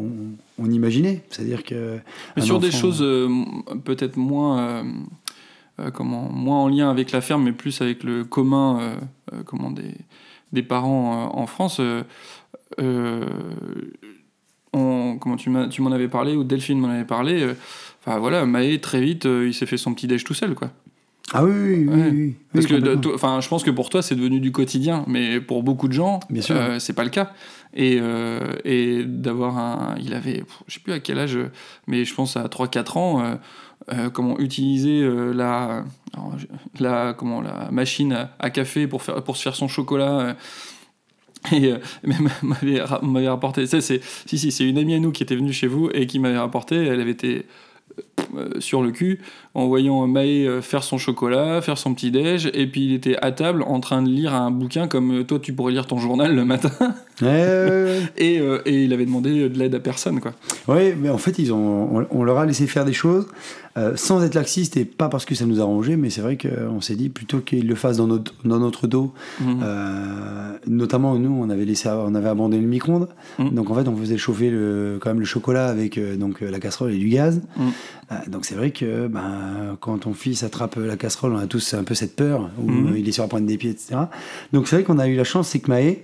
on, on imaginait, c'est-à-dire que sur des choses euh, peut-être moins, euh, euh, comment, moins en lien avec la ferme, mais plus avec le commun, euh, euh, comment des, des parents euh, en France. euh, euh, on- comment tu m'en avais parlé ou Delphine m'en avait parlé. euh, Enfin voilà, Maë très vite, euh, il s'est fait son petit déj tout seul quoi. ah oui, oui, oui, Ouais. oui, oui, Parce que, enfin, je pense que pour toi, c'est devenu du quotidien, mais pour beaucoup de gens, euh, c'est pas le cas. Et, euh, et d'avoir un, il avait, je sais plus à quel âge, mais je pense à 3-4 ans, euh, euh, comment utiliser euh, la, la, comment, la machine à, café pour faire, pour se faire son chocolat. euh, et euh, m'avait ra- m'avait rapporté, ça, c'est, si si, c'est une amie à nous qui était venue chez vous et qui m'avait rapporté, elle avait été sur le cul en voyant euh, faire son chocolat, faire son petit déj, et puis il était à table en train de lire un bouquin comme toi tu pourrais lire ton journal le matin, Et, euh, et il avait demandé de l'aide à personne quoi. Oui, mais en fait, ils ont, on, on leur a laissé faire des choses euh, sans être laxiste et pas parce que ça nous a arrangé, mais c'est vrai qu'on s'est dit plutôt qu'ils le fassent dans notre, dans notre dos. Mhm. Euh, notamment, nous, on avait, laissé, on avait abandonné le micro-ondes. Mhm. Donc, en fait, on faisait chauffer le, quand même le chocolat avec donc, la casserole et du gaz. Mhm. Donc, c'est vrai que ben, quand ton fils attrape la casserole, on a tous un peu cette peur où il est sur la pointe des pieds, etc. Donc, c'est vrai qu'on a eu la chance, c'est que Maë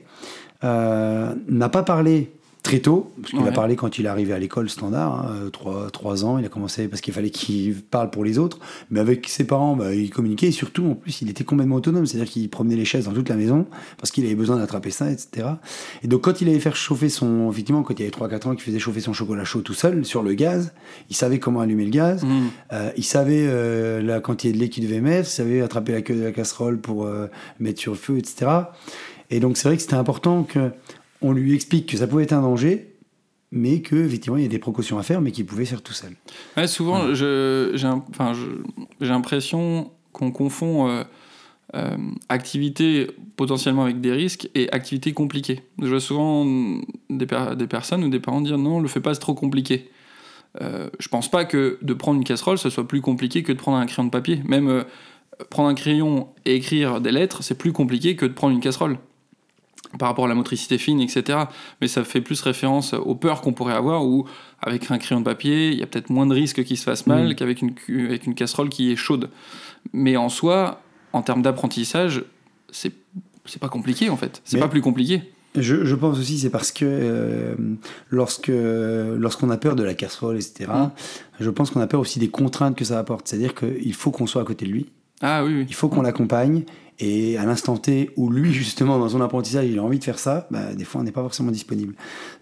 euh, n'a pas parlé très tôt, parce qu'il Ouais. a parlé quand il est arrivé à l'école standard, hein, 3, ans, il a commencé parce qu'il fallait qu'il parle pour les autres, mais avec ses parents, bah, il communiquait, et surtout, en plus, il était complètement autonome, c'est-à-dire qu'il promenait les chaises dans toute la maison, parce qu'il avait besoin d'attraper ça, etc. Et donc, quand il allait faire chauffer son, effectivement, quand il avait 3-4 ans, qu'il faisait chauffer son chocolat chaud tout seul, sur le gaz, il savait comment allumer le gaz, Mm. euh, il savait euh, la quantité de lait qu'il devait mettre, il savait attraper la queue de la casserole pour euh, mettre sur le feu, etc. Et donc c'est vrai que c'était important que on lui explique que ça pouvait être un danger, mais que effectivement il y a des précautions à faire, mais qu'il pouvait faire tout seul. Ouais, souvent, j'ai enfin, l'impression qu'on confond euh, euh, activité potentiellement avec des risques et activité compliquée. Je vois souvent des, per- des personnes ou des parents dire non, le fais pas, c'est trop compliqué. Euh, je pense pas que de prendre une casserole, ce soit plus compliqué que de prendre un crayon de papier. Même euh, prendre un crayon et écrire des lettres, c'est plus compliqué que de prendre une casserole. Par rapport à la motricité fine, etc. Mais ça fait plus référence aux peurs qu'on pourrait avoir, où avec un crayon de papier, il y a peut-être moins de risques qu'il se fasse mal Mm. qu'avec une, avec une casserole qui est chaude. Mais en soi, en termes d'apprentissage, c'est c'est pas compliqué en fait. C'est Mais- pas plus compliqué. Je, je pense aussi c'est parce que euh, lorsque lorsqu'on a peur de la casserole, etc. Mm. Je pense qu'on a peur aussi des contraintes que ça apporte. C'est-à-dire qu'il faut qu'on soit à côté de lui, Ah oui, oui. il faut qu'on l'accompagne. Et à l'instant T où lui, justement, dans son apprentissage, il a envie de faire ça, bah, des fois, on n'est pas forcément disponible.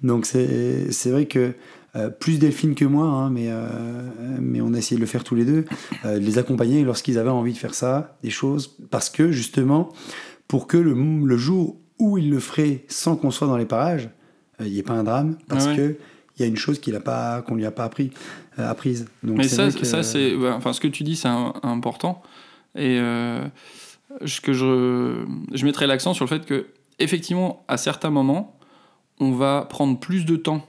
Donc, c'est vrai que euh, plus Delphine que moi, hein, mais, euh, mais on a essayé de le faire tous les deux, euh, de les accompagner lorsqu'ils avaient envie de faire ça, des choses, parce que, justement, pour que le, le jour où il le ferait sans qu'on soit dans les parages, il n'y ait pas un drame, parce ouais. que il y a une chose qu'il a pas, qu'on lui a pas appris, apprise. Donc, Mais ça, vrai que- ça c'est, bah, enfin, ce que tu dis, c'est important. Et ce que je, je mettrais l'accent sur le fait que, effectivement, à certains moments, on va prendre plus de temps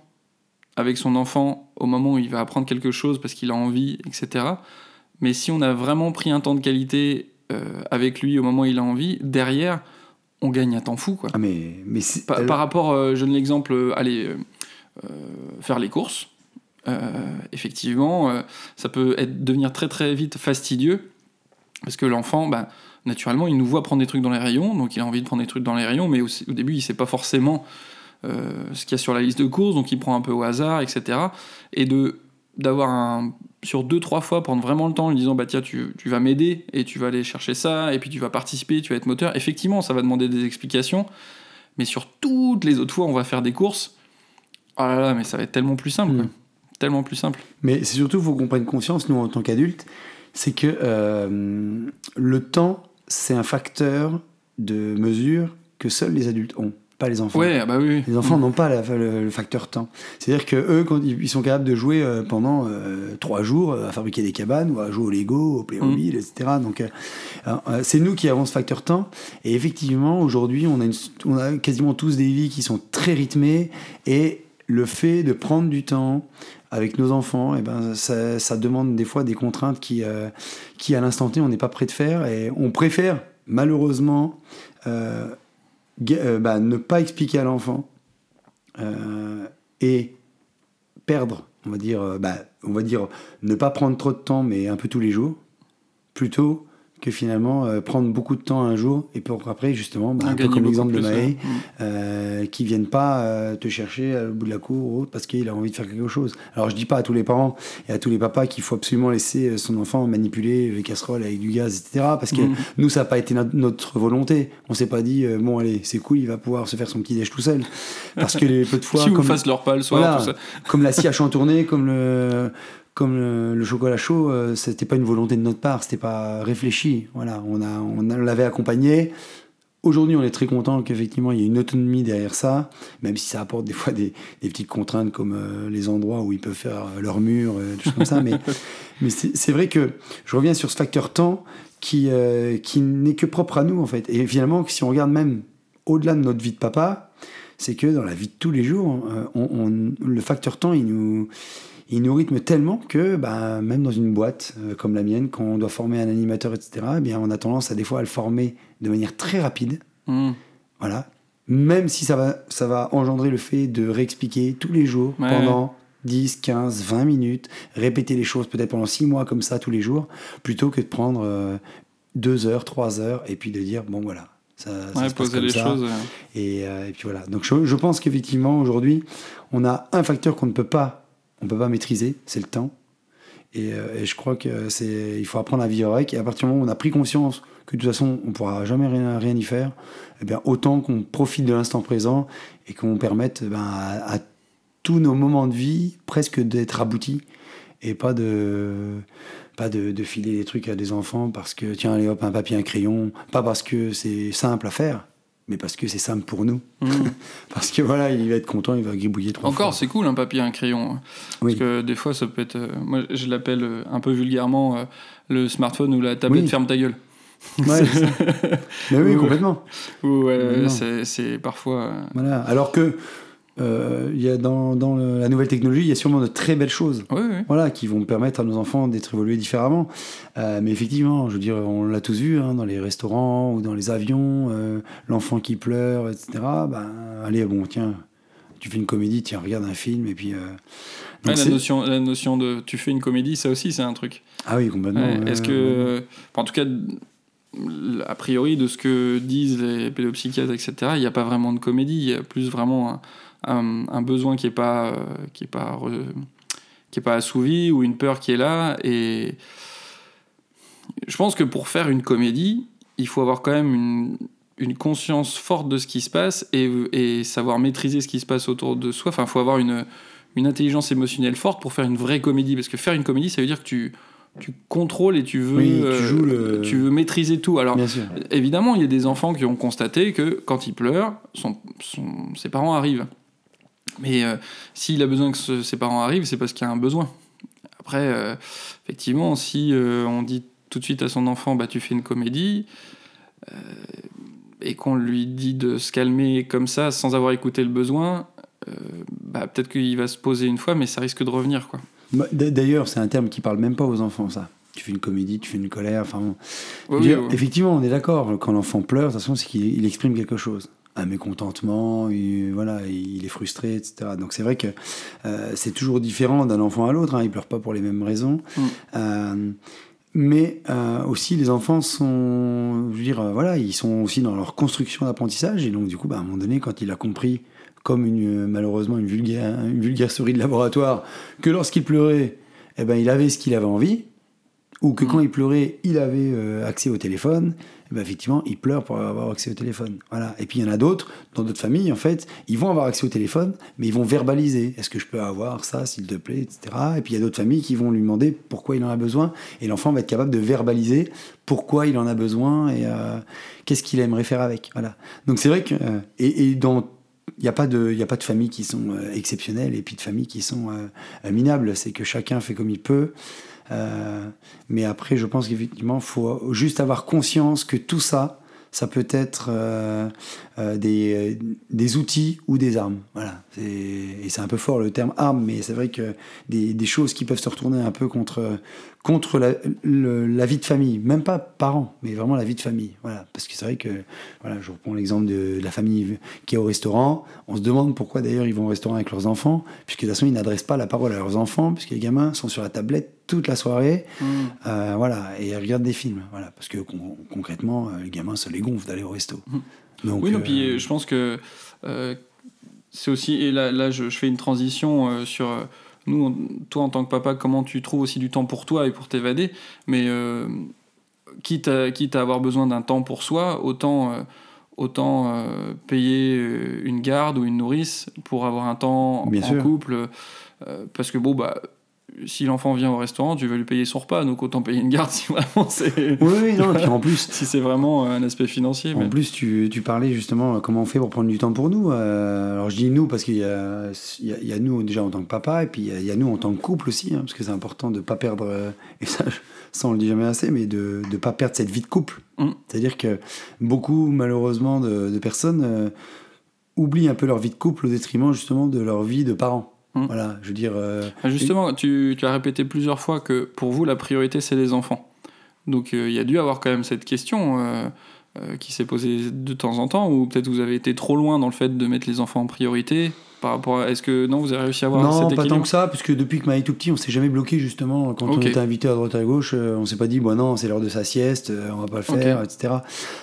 avec son enfant au moment où il va apprendre quelque chose parce qu'il a envie, etc. Mais si on a vraiment pris un temps de qualité euh, avec lui au moment où il a envie, derrière, on gagne un temps fou, quoi. Ah, mais, mais Par, par rapport, euh, je donne l'exemple, euh, allez, euh, faire les courses. Effectivement, ça peut être, devenir très très vite fastidieux parce que l'enfant, bah, naturellement, il nous voit prendre des trucs dans les rayons, donc il a envie de prendre des trucs dans les rayons, mais au, au début, il sait pas forcément euh, ce qu'il y a sur la liste de courses, donc il prend un peu au hasard, etc. Et de d'avoir un sur deux trois fois prendre vraiment le temps en lui disant bah tiens tu, tu vas m'aider et tu vas aller chercher ça et puis tu vas participer tu vas être moteur effectivement ça va demander des explications mais sur toutes les autres fois, on va faire des courses. Oh là là, mais ça va être tellement plus simple. quoi. Mm. Tellement plus simple. Mais c'est surtout, faut qu'on prenne conscience, nous, en tant qu'adultes, c'est que euh, le temps, c'est un facteur de mesure que seuls les adultes ont, pas les enfants. Ouais, ah bah oui. Les enfants n'ont pas la- le, le facteur temps. C'est-à-dire que eux, quand ils sont capables de jouer euh, pendant euh, trois jours euh, à fabriquer des cabanes ou à jouer au Lego, au Playmobil, etc. Donc, euh, c'est nous qui avons ce facteur temps. Et effectivement, aujourd'hui, on, a une- on a quasiment tous des vies qui sont très rythmées. Et le fait de prendre du temps avec nos enfants, eh ben, ça, demande des fois des contraintes qui, euh, qui à l'instant T, on n'est pas prêt de faire. Et on préfère, malheureusement, euh, euh, bah, ne pas expliquer à l'enfant et perdre, on va dire, bah, on va dire ne pas prendre trop de temps, mais un peu tous les jours, plutôt que finalement euh, prendre beaucoup de temps un jour et pour après justement, bah, un peu comme l'exemple de. Mm. euh, qui viennent pas euh, te chercher au bout de la cour ou autre parce qu'il a envie de faire quelque chose. Alors je dis pas à tous les parents et à tous les papas qu'il faut absolument laisser euh, son enfant manipuler les casseroles avec du gaz, etc. Parce que Mhm. nous, ça n'a pas été notre, notre volonté. On s'est pas dit, euh, bon allez, c'est cool, il va pouvoir se faire son petit déj tout seul. Parce que les peu de fois, vous comme, fassent leur pas le soir, Voilà. tout ça. comme la scie à chantourner, comme le comme le, le chocolat chaud, euh, c'était pas une volonté de notre part, c'était pas réfléchi. Voilà, on a on a- on l'avait accompagné. Aujourd'hui, on est très content qu'effectivement il y ait une autonomie derrière ça, même si ça apporte des fois des, des petites contraintes comme euh, les endroits où ils peuvent faire euh, leur mur, euh, des choses comme ça. Mais, mais c'est c'est vrai que je reviens sur ce facteur temps qui, euh, qui n'est que propre à nous en fait. Et finalement, si on regarde même au-delà de notre vie de papa, c'est que dans la vie de tous les jours, on, on- le facteur temps, il nous, il nous rythme tellement que bah, même dans une boîte euh, comme la mienne, quand on doit former un animateur, etc., eh bien, on a tendance à des fois à le former de manière très rapide. Mm. Voilà. Même si ça va, ça va engendrer le fait de réexpliquer tous les jours Ouais. pendant 10, 15, 20 minutes, répéter les choses peut-être pendant 6 mois comme ça tous les jours, plutôt que de prendre 2 heures, 3 heures et puis de dire bon voilà, Ça, ça Ouais, se passe poser comme les ça. choses. euh, Et, euh, et puis voilà. Donc je, je pense qu'effectivement aujourd'hui, on a un facteur qu'on ne peut pas, on peut pas maîtriser, c'est le temps. Et, euh, et je crois que c'est, il faut apprendre à vivre avec. Et à partir du moment où on a pris conscience que de toute façon on pourra jamais rien, y faire, eh bien autant qu'on profite de l'instant présent et qu'on permette eh ben, à, tous nos moments de vie presque d'être aboutis et pas de pas de filer des trucs à des enfants parce que tiens allez hop un papier un crayon pas parce que c'est simple à faire mais parce que c'est simple pour nous hmm. parce que voilà il va être content il va gribouiller trois Encore, c'est cool un papier, un crayon. Oui. Parce que des fois, ça peut être. euh, moi, je l'appelle euh, un peu vulgairement euh, le smartphone ou la tablette Oui. ferme ta gueule. Ouais, mais oui complètement Ou c'est parfois. voilà alors que euh, y a dans, dans le- la nouvelle technologie il y a sûrement de très belles choses voilà, qui vont permettre à nos enfants d'être évolués différemment. Euh, mais effectivement, je veux dire, on l'a tous vu hein, dans les restaurants ou dans les avions, euh, l'enfant qui pleure, etc. Ben, allez, bon, tiens, tu fais une comédie, tiens, regarde un film, et puis. euh, Ouais, la, notion, la notion de tu fais une comédie, ça aussi, c'est un truc. Ah oui, complètement. Ouais, Est-ce que. en tout cas, a priori, de ce que disent les pédopsychiatres, etc., il n'y a pas vraiment de comédie. Il y a plus vraiment un, besoin qui n'est pas, euh, qui est pas, re- qui est pas assouvi ou une peur qui est là. Et je pense que pour faire une comédie, il faut avoir quand même une, une conscience forte de ce qui se passe et, et savoir maîtriser ce qui se passe autour de soi. Enfin, il faut avoir une, une intelligence émotionnelle forte pour faire une vraie comédie. Parce que faire une comédie, ça veut dire que tu, tu contrôles et tu veux, Oui, tu euh, joues le- tu veux maîtriser tout. Alors, évidemment, il y a des enfants qui ont constaté que quand ils pleurent, son, son- ses parents arrivent. Mais euh, s'il a besoin que ce- ses parents arrivent, c'est parce qu'il y a un besoin. Après, euh, effectivement, si euh, on dit tout de suite à son enfant, bah, tu fais une comédie, et qu'on lui dit de se calmer comme ça, sans avoir écouté le besoin, bah, peut-être qu'il va se poser une fois, mais ça risque de revenir. Quoi. Bah, D'ailleurs, c'est un terme qui parle même pas aux enfants, ça. Tu fais une comédie, tu fais une colère, enfin. bon. Je veux Oui, dire, oui, oui. Effectivement, on est d'accord. Quand l'enfant pleure, de toute façon, c'est qu'il il exprime quelque chose. Un mécontentement, il, voilà, il est frustré, etc. Donc c'est vrai que euh, c'est toujours différent d'un enfant à l'autre. Hein, il pleure pas pour les mêmes raisons. Mm. Euh, mais euh, aussi, les enfants sont, je veux dire, voilà, ils sont aussi dans leur construction d'apprentissage. Et donc, du coup, bah, à un moment donné, quand il a compris, comme une, malheureusement une vulgaire, une vulgaire souris de laboratoire, que lorsqu'il pleurait, eh ben, il avait ce qu'il avait envie, ou que Mm. quand il pleurait, il avait euh, accès au téléphone, eh ben, effectivement, il pleure pour avoir accès au téléphone. Voilà. Et puis il y en a d'autres, dans d'autres familles, en fait, ils vont avoir accès au téléphone, mais ils vont verbaliser. Est-ce que je peux avoir ça, s'il te plaît, etc. Et puis il y a d'autres familles qui vont lui demander pourquoi il en a besoin, et l'enfant va être capable de verbaliser pourquoi il en a besoin et euh, qu'est-ce qu'il aimerait faire avec. Voilà. Donc c'est vrai que euh, et, et dans il n'y a, a pas de familles qui sont exceptionnelles et puis de familles qui sont euh, minables. C'est que chacun fait comme il peut. Euh, mais après, je pense qu'effectivement, il faut juste avoir conscience que tout ça, ça peut être euh, euh, des, des outils ou des armes. Voilà. Et c'est un peu fort le terme arme, mais c'est vrai que des, des choses qui peuvent se retourner un peu contre, contre la, la vie de famille, même pas parents, mais vraiment la vie de famille. Voilà. Parce que c'est vrai que, voilà, je reprends l'exemple de la famille qui est au restaurant. On se demande pourquoi d'ailleurs ils vont au restaurant avec leurs enfants, puisque de toute façon ils n'adressent pas la parole à leurs enfants, puisque les gamins sont sur la tablette toute la soirée, Mm. euh, voilà, et ils regardent des films, voilà, parce que con- concrètement, euh, les gamins se les gonflent d'aller au resto. Donc, oui, non, euh, puis je pense que euh, c'est aussi, et là, là je, je fais une transition sur nous, on- toi en tant que papa, comment tu trouves aussi du temps pour toi et pour t'évader, mais quitte, à, quitte à avoir besoin d'un temps pour soi, autant, autant euh, payer une garde ou une nourrice pour avoir un temps Bien en sûr. couple, euh, parce que bon, bah. Si l'enfant vient au restaurant, tu vas lui payer son repas, donc autant payer une garde si vraiment c'est Oui, oui, non, et puis en plus, si c'est vraiment un aspect financier. mais- En plus, tu, tu parlais justement euh, comment on fait pour prendre du temps pour nous. Euh, alors je dis nous parce qu'il y a, il y, a, il y a nous déjà en tant que papa et puis il y a, il y a nous en tant que couple aussi, hein, parce que c'est important de ne pas perdre, euh, et ça, on le dit jamais assez, mais de ne pas perdre cette vie de couple. Mm. C'est-à-dire que beaucoup malheureusement de, de personnes euh, oublient un peu leur vie de couple au détriment justement de leur vie de parents. Mm. Voilà, je veux dire... euh, Ah, Justement, tu, tu as répété plusieurs fois que pour vous, la priorité, c'est les enfants. Donc euh, il y a dû avoir quand même cette question euh, qui s'est posée de temps en temps, ou peut-être vous avez été trop loin dans le fait de mettre les enfants en priorité. par rapport à... Est-ce que non, vous avez réussi à avoir non, cet pas tant que ça, parce que depuis que Marie est tout petit, on s'est jamais bloqué justement. Quand on était invité à droite à gauche, on s'est pas dit, bon non, c'est l'heure de sa sieste, on va pas le faire, etc.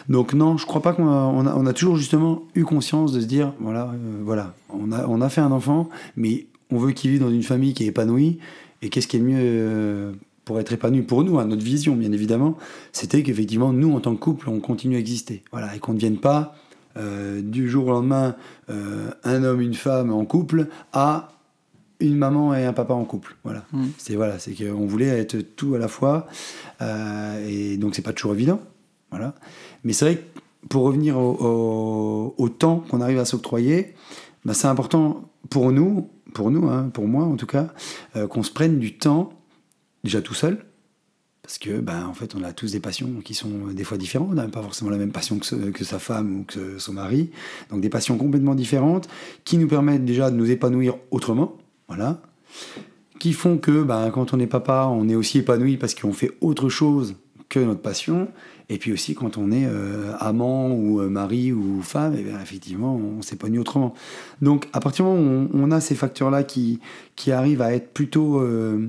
Donc non, je crois pas qu'on a, on a, on a toujours justement eu conscience de se dire, voilà, euh, voilà, on a, on a fait un enfant, mais on veut qu'il vive dans une famille qui est épanouie. Et qu'est-ce qui est le mieux euh, pour être épanoui pour nous, à notre vision bien évidemment, c'était qu'effectivement nous en tant que couple, on continue à exister, voilà, et qu'on ne devienne pas euh, du jour au lendemain euh, un homme, une femme en couple à une maman et un papa en couple. Voilà. Mm. C'est voilà, c'est qu'on voulait être tout à la fois, euh, et donc c'est pas toujours évident. Voilà. Mais c'est vrai que pour revenir au, au- au temps qu'on arrive à s'octroyer, bah, c'est important pour nous, pour nous, hein, pour moi en tout cas, euh, qu'on se prenne du temps déjà tout seul. Parce que, ben, en fait, on a tous des passions qui sont euh, des fois différentes. On n'a pas forcément la même passion que, que sa femme ou que son mari. Donc, des passions complètement différentes qui nous permettent déjà de nous épanouir autrement. Voilà. Qui font que, ben, quand on est papa, on est aussi épanoui parce qu'on fait autre chose que notre passion. Et puis aussi, quand on est euh, amant ou euh, mari ou femme, eh effectivement, on s'épanouit autrement. Donc, à partir du moment où on, a ces facteurs-là qui, qui arrivent à être plutôt euh,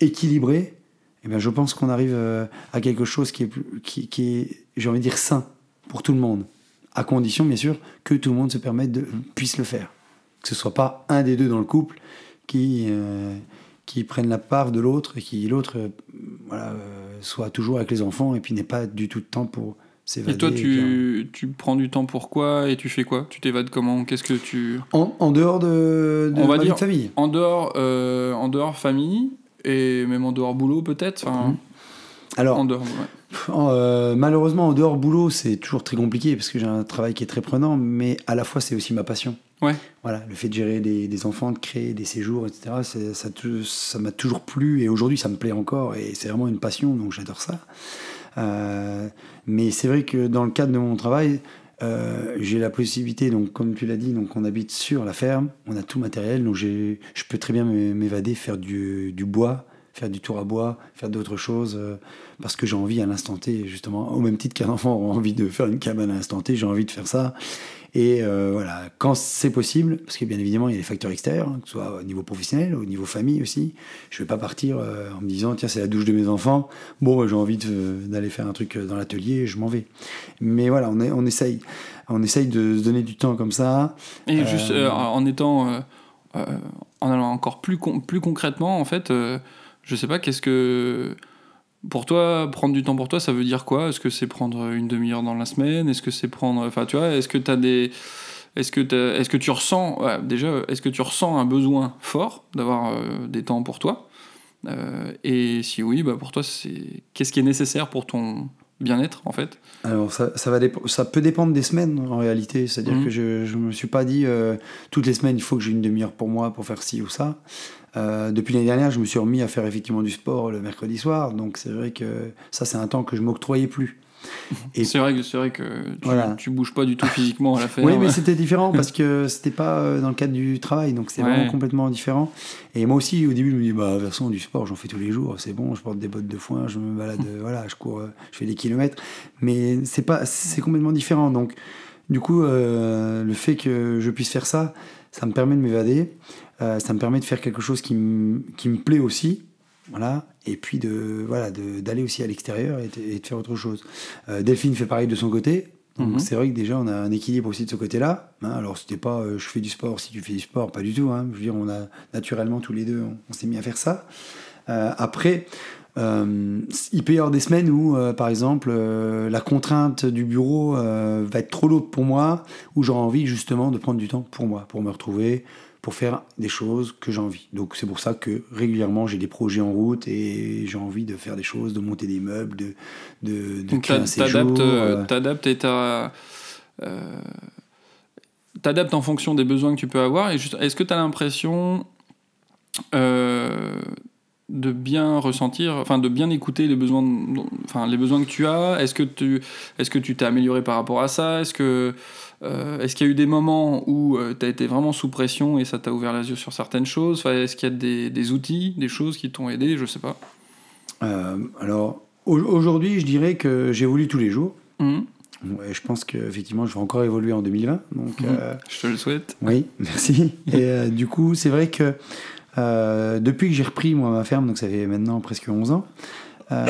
équilibrés, eh bien, je pense qu'on arrive à quelque chose qui est, qui, est, j'ai envie de dire, sain pour tout le monde. À condition, bien sûr, que tout le monde se permette de, puisse le faire. Que ce soit pas un des deux dans le couple qui, qui prenne la part de l'autre et qui l'autre euh, voilà, euh, soit toujours avec les enfants et puis n'ait pas du tout de temps pour s'évader. Et toi, tu, tu prends du temps pour quoi et tu fais quoi? Tu t'évades comment? Qu'est-ce que tu... En, en dehors de, de On va dire- de famille. En dehors, euh, en dehors famille et même en dehors boulot peut-être enfin, Alors, En dehors, ouais. En, malheureusement, en dehors boulot, c'est toujours très compliqué parce que j'ai un travail qui est très prenant, mais à la fois, c'est aussi ma passion. Ouais. Voilà, le fait de gérer des, enfants, de créer des séjours, etc., ça ça m'a toujours plu et aujourd'hui, ça me plaît encore et c'est vraiment une passion, donc j'adore ça. Euh, mais c'est vrai que dans le cadre de mon travail, euh, j'ai la possibilité, donc comme tu l'as dit, donc on habite sur la ferme, on a tout matériel, donc je peux très bien m'é- m'évader, faire du bois, faire du tour à bois, faire d'autres choses, euh, parce que j'ai envie à l'instant T, justement, au même titre qu'un enfant a envie de faire une cabane à l'instant T, j'ai envie de faire ça. Et euh, voilà, quand c'est possible, parce que bien évidemment, il y a des facteurs extérieurs, hein, que ce soit au niveau professionnel, au niveau famille aussi. Je vais pas partir euh, en me disant, tiens, c'est la douche de mes enfants. Bon, bah, j'ai envie d'aller faire un truc dans l'atelier, je m'en vais. Mais voilà, on, est, on essaye. On essaye de se donner du temps comme ça. Et juste en étant. en allant encore plus, con- plus concrètement, en fait, je sais pas, qu'est-ce que. Pour toi, prendre du temps pour toi, ça veut dire quoi? Est-ce que c'est prendre une demi-heure dans la semaine? Est-ce que c'est prendre. Enfin, tu vois, est-ce que tu as des. Est-ce que, est-ce que tu ressens, ouais, déjà, est-ce que tu ressens un besoin fort d'avoir euh, des temps pour toi? Euh, Et si oui, bah pour toi, c'est qu'est-ce qui est nécessaire pour ton bien-être, en fait? Alors, ça, ça, va dép- ça peut dépendre des semaines en réalité. C'est-à-dire Mhm. que je ne me suis pas dit euh, toutes les semaines il faut que j'ai une demi-heure pour moi pour faire ci ou ça. Euh, depuis l'année dernière, je me suis remis à faire effectivement du sport le mercredi soir. Donc c'est vrai que ça, c'est un temps que je m'octroyais plus. Et- C'est vrai, que- c'est vrai que tu, Voilà. tu bouges pas du tout physiquement à la ferme. Oui, mais c'était différent parce que c'était pas euh, dans le cadre du travail, donc c'est Ouais. vraiment complètement différent. Et moi aussi, au début, je me dis, bah, façon, du sport, j'en fais tous les jours, c'est bon, je porte des bottes de foin, je me balade, euh, voilà, je cours, euh, je fais des kilomètres. Mais c'est pas, c'est complètement différent. Donc, du coup, euh, le fait que je puisse faire ça, ça me permet de m'évader, euh, ça me permet de faire quelque chose qui me, qui me plaît aussi. Voilà, et puis de voilà de- d'aller aussi à l'extérieur et, de- et de faire autre chose. Euh, Delphine fait pareil de son côté, donc Mhm. c'est vrai que déjà on a un équilibre aussi de ce côté-là. hein. alors c'était pas euh, je fais du sport si tu fais du sport, pas du tout. hein. Je veux dire, on a naturellement tous les deux, on, on s'est mis à faire ça. Après, euh, il peut y avoir des semaines où, euh, par exemple, euh, la contrainte du bureau va être trop lourde pour moi, où j'aurai envie justement de prendre du temps pour moi, pour me retrouver, pour faire des choses que j'ai envie. Donc c'est pour ça que régulièrement j'ai des projets en route et j'ai envie de faire des choses, de monter des meubles, de, de, de Donc créer un séjour. t'adaptes, euh, euh, t'adaptes et t'as, euh, t'adaptes en fonction des besoins que tu peux avoir. Et est-ce que tu as l'impression euh, de bien ressentir, enfin de bien écouter les besoins, enfin les besoins que tu as Est-ce que tu, est-ce que tu t'es amélioré par rapport à ça? Est-ce que euh, est-ce qu'il y a eu des moments où tu as été vraiment sous pression et ça t'a ouvert les yeux sur certaines choses? Enfin, Est-ce qu'il y a des, des outils, des choses qui t'ont aidé? Je sais pas. euh, alors au- aujourd'hui, je dirais que j'évolue tous les jours. Ouais, je pense qu'effectivement, je vais encore évoluer en 2020. Donc, euh, Je te le souhaite. oui, merci. Et euh, du coup, c'est vrai que euh, depuis que j'ai repris moi ma ferme, donc ça fait maintenant presque 11 ans, euh,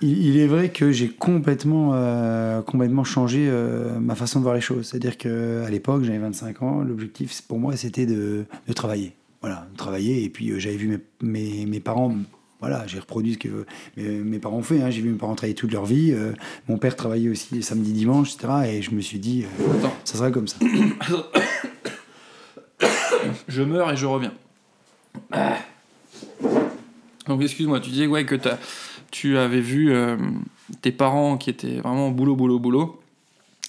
il, il est vrai que j'ai complètement, euh, complètement changé euh, ma façon de voir les choses. C'est-à-dire qu'à l'époque, j'avais 25 ans, l'objectif pour moi c'était de, de travailler. Voilà, travailler. Et puis euh, j'avais vu mes, mes, mes parents. Voilà, j'ai reproduit ce que mes, mes parents ont fait. hein. J'ai vu mes parents travailler toute leur vie. Euh, mon père travaillait aussi samedi, dimanche, etc. Et je me suis dit, euh, ça sera comme ça. je meurs et je reviens. Ah. Donc excuse-moi, tu disais ouais, que tu avais vu euh, tes parents qui étaient vraiment boulot, boulot, boulot,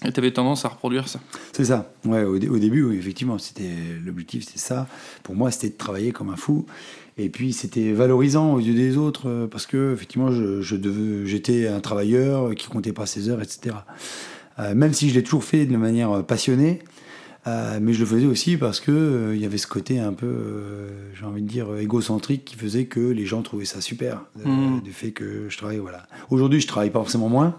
et tu avais tendance à reproduire ça. C'est ça. Ouais, au, dé- au début, effectivement, c'était l'objectif, c'était ça. Pour moi, c'était de travailler comme un fou. Et puis, c'était valorisant aux yeux des autres euh, parce que, effectivement, je, je j'étais un travailleur qui comptait pas ses heures, etc. Euh, même si je l'ai toujours fait de manière passionnée, euh, mais je le faisais aussi parce que euh, il y avait ce côté un peu, euh, j'ai envie de dire, égocentrique qui faisait que les gens trouvaient ça super, du fait que je travaille. Voilà. Aujourd'hui, je travaille pas forcément moins,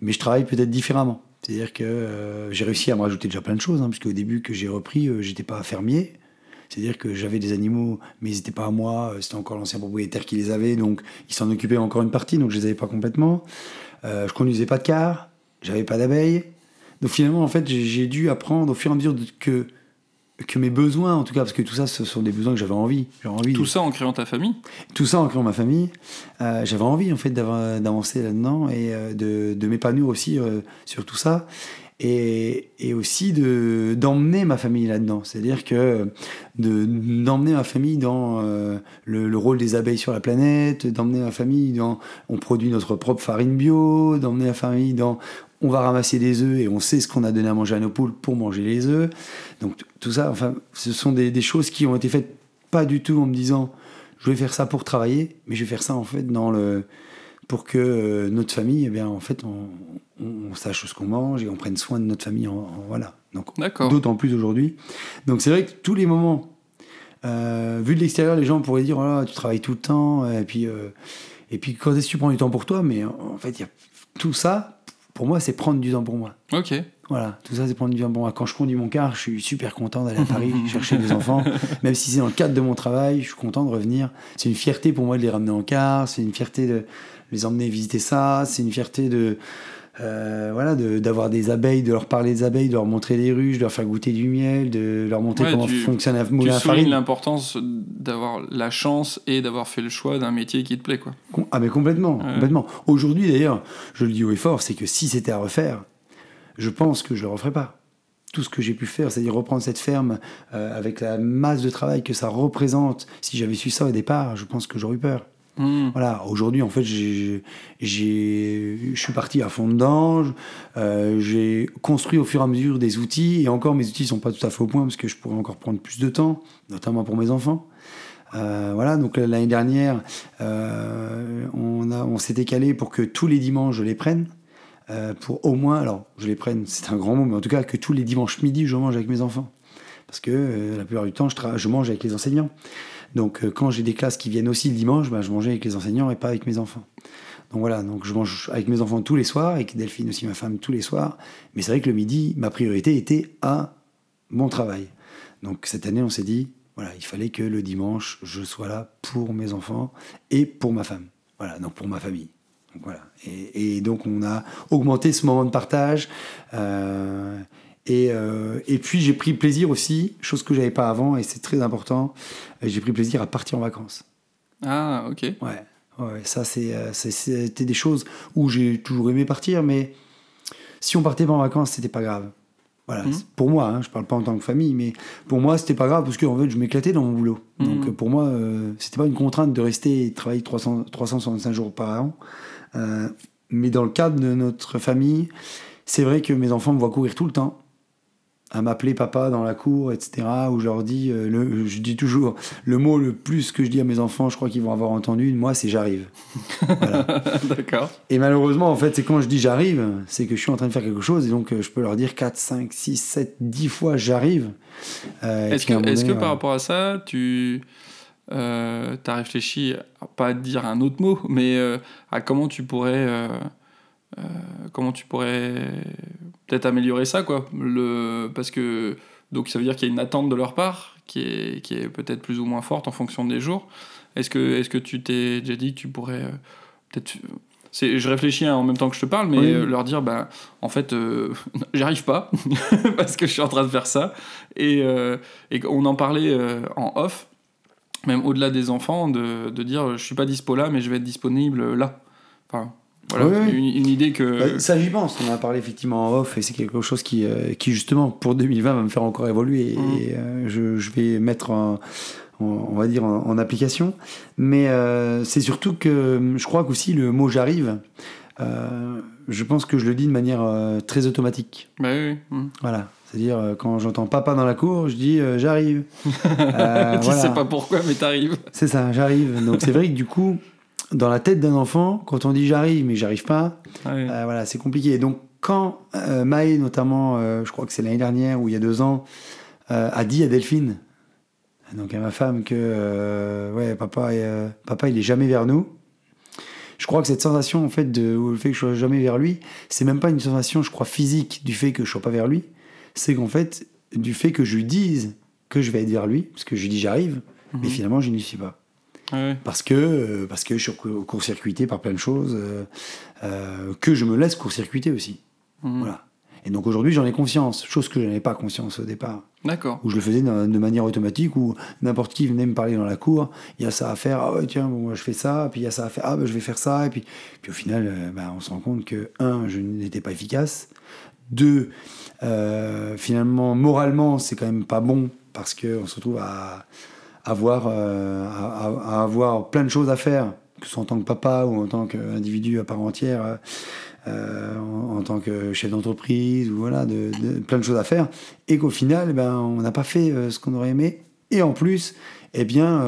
mais je travaille peut-être différemment. C'est-à-dire que j'ai réussi à me rajouter déjà plein de choses, hein, parce qu'au début que j'ai repris, j'étais pas fermier. C'est-à-dire que j'avais des animaux, mais ils n'étaient pas à moi, c'était encore l'ancien propriétaire qui les avait, donc il s'en occupait encore une partie, donc je les avais pas complètement. Je conduisais pas de car, j'avais pas d'abeilles. Donc finalement, en fait, j'ai dû apprendre au fur et à mesure que, que mes besoins, en tout cas, parce que tout ça, ce sont des besoins que j'avais envie. Envie Tout ça en créant ta famille? Tout ça en créant ma famille, euh, j'avais envie en fait d'avancer là-dedans et euh, de, de m'épanouir aussi euh, sur tout ça et, et aussi de d'emmener ma famille là-dedans. C'est-à-dire que de d'emmener ma famille dans le, le rôle des abeilles sur la planète, d'emmener ma famille dans on produit notre propre farine bio, d'emmener la famille dans on va ramasser des œufs et on sait ce qu'on a donné à manger à nos poules pour manger les œufs. Donc tout ça, enfin, ce sont des, des choses qui ont été faites pas du tout en me disant je vais faire ça pour travailler, mais je vais faire ça en fait dans le pour que euh, notre famille, eh bien en fait, on, on- on sache ce qu'on mange et on prenne soin de notre famille. En, en- voilà. Donc d'autant plus aujourd'hui. Donc c'est vrai que tous les moments, euh, vu de l'extérieur, les gens pourraient dire oh là, tu travailles tout le temps et puis euh, et puis quand est-ce que tu prends du temps pour toi? Mais en fait, il y a tout ça. Pour moi, c'est prendre du temps pour moi. Ok. Voilà, tout ça c'est prendre du temps pour moi. Quand je conduis mon car, je suis super content d'aller à Paris chercher les enfants. Même si c'est dans le cadre de mon travail, je suis content de revenir. C'est une fierté pour moi de les ramener en car, c'est une fierté de les emmener visiter ça, c'est une fierté de euh, voilà de- d'avoir des abeilles, de leur parler des abeilles, de leur montrer les ruches, de leur faire goûter du miel, de leur montrer Ouais, comment tu- fonctionne un Tu moulin à farine. l'importance d'avoir la chance et d'avoir fait le choix d'un métier qui te plaît, quoi. Ah mais complètement, Ouais. complètement. Aujourd'hui d'ailleurs, je le dis haut et fort, c'est que si c'était à refaire, je pense que je le referais pas. Tout ce que j'ai pu faire, c'est-à-dire reprendre cette ferme euh, avec la masse de travail que ça représente. Si j'avais su ça au départ, je pense que j'aurais eu peur. Hmm. Voilà, aujourd'hui, en fait, j'ai, je suis parti à fond dedans. Euh, j'ai construit au fur et à mesure des outils. Et encore, mes outils sont pas tout à fait au point parce que je pourrais encore prendre plus de temps, notamment pour mes enfants. Euh, voilà, donc l'année dernière, euh, on, a, on s'était calé pour que tous les dimanches, je les prenne. pour au moins, alors je les prenne, c'est un grand mot, mais en tout cas que tous les dimanches midi, je mange avec mes enfants. Parce que la plupart du temps, je mange avec les enseignants. Donc euh, quand j'ai des classes qui viennent aussi le dimanche, bah, je mangeais avec les enseignants et pas avec mes enfants. Donc voilà, donc je mange avec mes enfants tous les soirs, avec Delphine aussi, ma femme, tous les soirs. Mais c'est vrai que le midi, ma priorité était à mon travail. Donc cette année, on s'est dit, voilà, il fallait que le dimanche, je sois là pour mes enfants et pour ma femme. Voilà, donc pour ma famille. Donc voilà. Et, donc on a augmenté ce moment de partage. euh, et, euh, et puis j'ai pris plaisir aussi, chose que j'avais pas avant, et c'est très important. euh, J'ai pris plaisir à partir en vacances. Ah, ok. Ouais, ouais ça c'est, euh, c'était des choses où j'ai toujours aimé partir, mais si on partait pas en vacances, c'était pas grave. Voilà, Mhm. pour moi, hein, je parle pas en tant que famille, mais pour moi c'était pas grave parce que en fait je m'éclatais dans mon boulot. Mhm. Donc pour moi, euh, c'était pas une contrainte de rester et travailler 300, 365 jours par an. Euh, mais dans le cadre de notre famille, c'est vrai que mes enfants me voient courir tout le temps à m'appeler papa dans la cour, etc. Où je leur dis, euh, le, je dis toujours, le mot le plus que je dis à mes enfants, je crois qu'ils vont avoir entendu, moi, c'est j'arrive. D'accord. Et malheureusement, en fait, c'est quand je dis j'arrive, c'est que je suis en train de faire quelque chose, et donc euh, je peux leur dire 4, 5, 6, 7, 10 fois j'arrive. Euh, Est-ce que, que par rapport à ça, tu as réfléchi, à pas à dire un autre mot, mais à comment tu pourrais euh, comment tu pourrais peut-être améliorer ça, quoi le, Parce que donc ça veut dire qu'il y a une attente de leur part qui est, qui est peut-être plus ou moins forte en fonction des jours. Est-ce que, est que tu t'es déjà dit que tu pourrais euh, peut-être c'est, je réfléchis en même temps que je te parle, mais Oui. euh, leur dire, bah, en fait, euh, j'arrive pas parce que je suis en train de faire ça. Et, euh, et on en parlait en off, même au-delà des enfants, de, de dire, je suis pas dispo là, mais je vais être disponible là. Enfin, voilà, Oui, oui. Une, une idée que. Bah, ça, j'y pense. On en a parlé effectivement en off et c'est quelque chose qui, euh, qui, justement, pour 2020, va me faire encore évoluer. Et euh, je, je vais mettre, on va dire, en, en application. Mais euh, c'est surtout que je crois qu'aussi le mot j'arrive, euh, je pense que je le dis de manière euh, très automatique. Bah oui, oui. Mm. Voilà. C'est-à-dire, quand j'entends papa dans la cour, je dis j'arrive. Tu voilà. sais pas pourquoi, mais t'arrives. C'est ça, j'arrive. Donc c'est vrai que du coup, dans la tête d'un enfant, quand on dit j'arrive mais j'arrive pas, Ouais. euh, voilà, c'est compliqué. Donc quand euh, Maë, notamment, euh, je crois que c'est l'année dernière ou il y a deux ans, euh, a dit à Delphine, donc à ma femme, que ouais, papa, papa, il est jamais vers nous. Je crois que cette sensation, en fait, de ou le fait que je sois jamais vers lui, c'est même pas une sensation, je crois, physique du fait que je sois pas vers lui. C'est qu'en fait, du fait que je lui dise que je vais être vers lui, parce que je lui dis j'arrive, mais Mhm. finalement je n'y suis pas Ouais. parce que euh, parce que je suis court- court-circuité par plein de choses euh, euh, que je me laisse court-circuiter aussi Mhm. voilà et donc aujourd'hui j'en ai conscience chose que je n'avais pas conscience au départ D'accord. où je le faisais de, manière automatique où n'importe qui venait me parler dans la cour il y a ça à faire ah ouais tiens bon moi je fais ça puis il y a ça à faire ah ben je vais faire ça et puis puis au final ben, on se rend compte que un je n'étais pas efficace deux euh, finalement moralement c'est quand même pas bon parce que on se retrouve à avoir euh, avoir plein de choses à faire que ce soit en tant que papa ou en tant qu'individu à part entière euh, euh, en, tant que chef d'entreprise ou voilà de, plein de choses à faire. Et qu'au final eh ben on n'a pas fait ce qu'on aurait aimé. Et en plus eh bien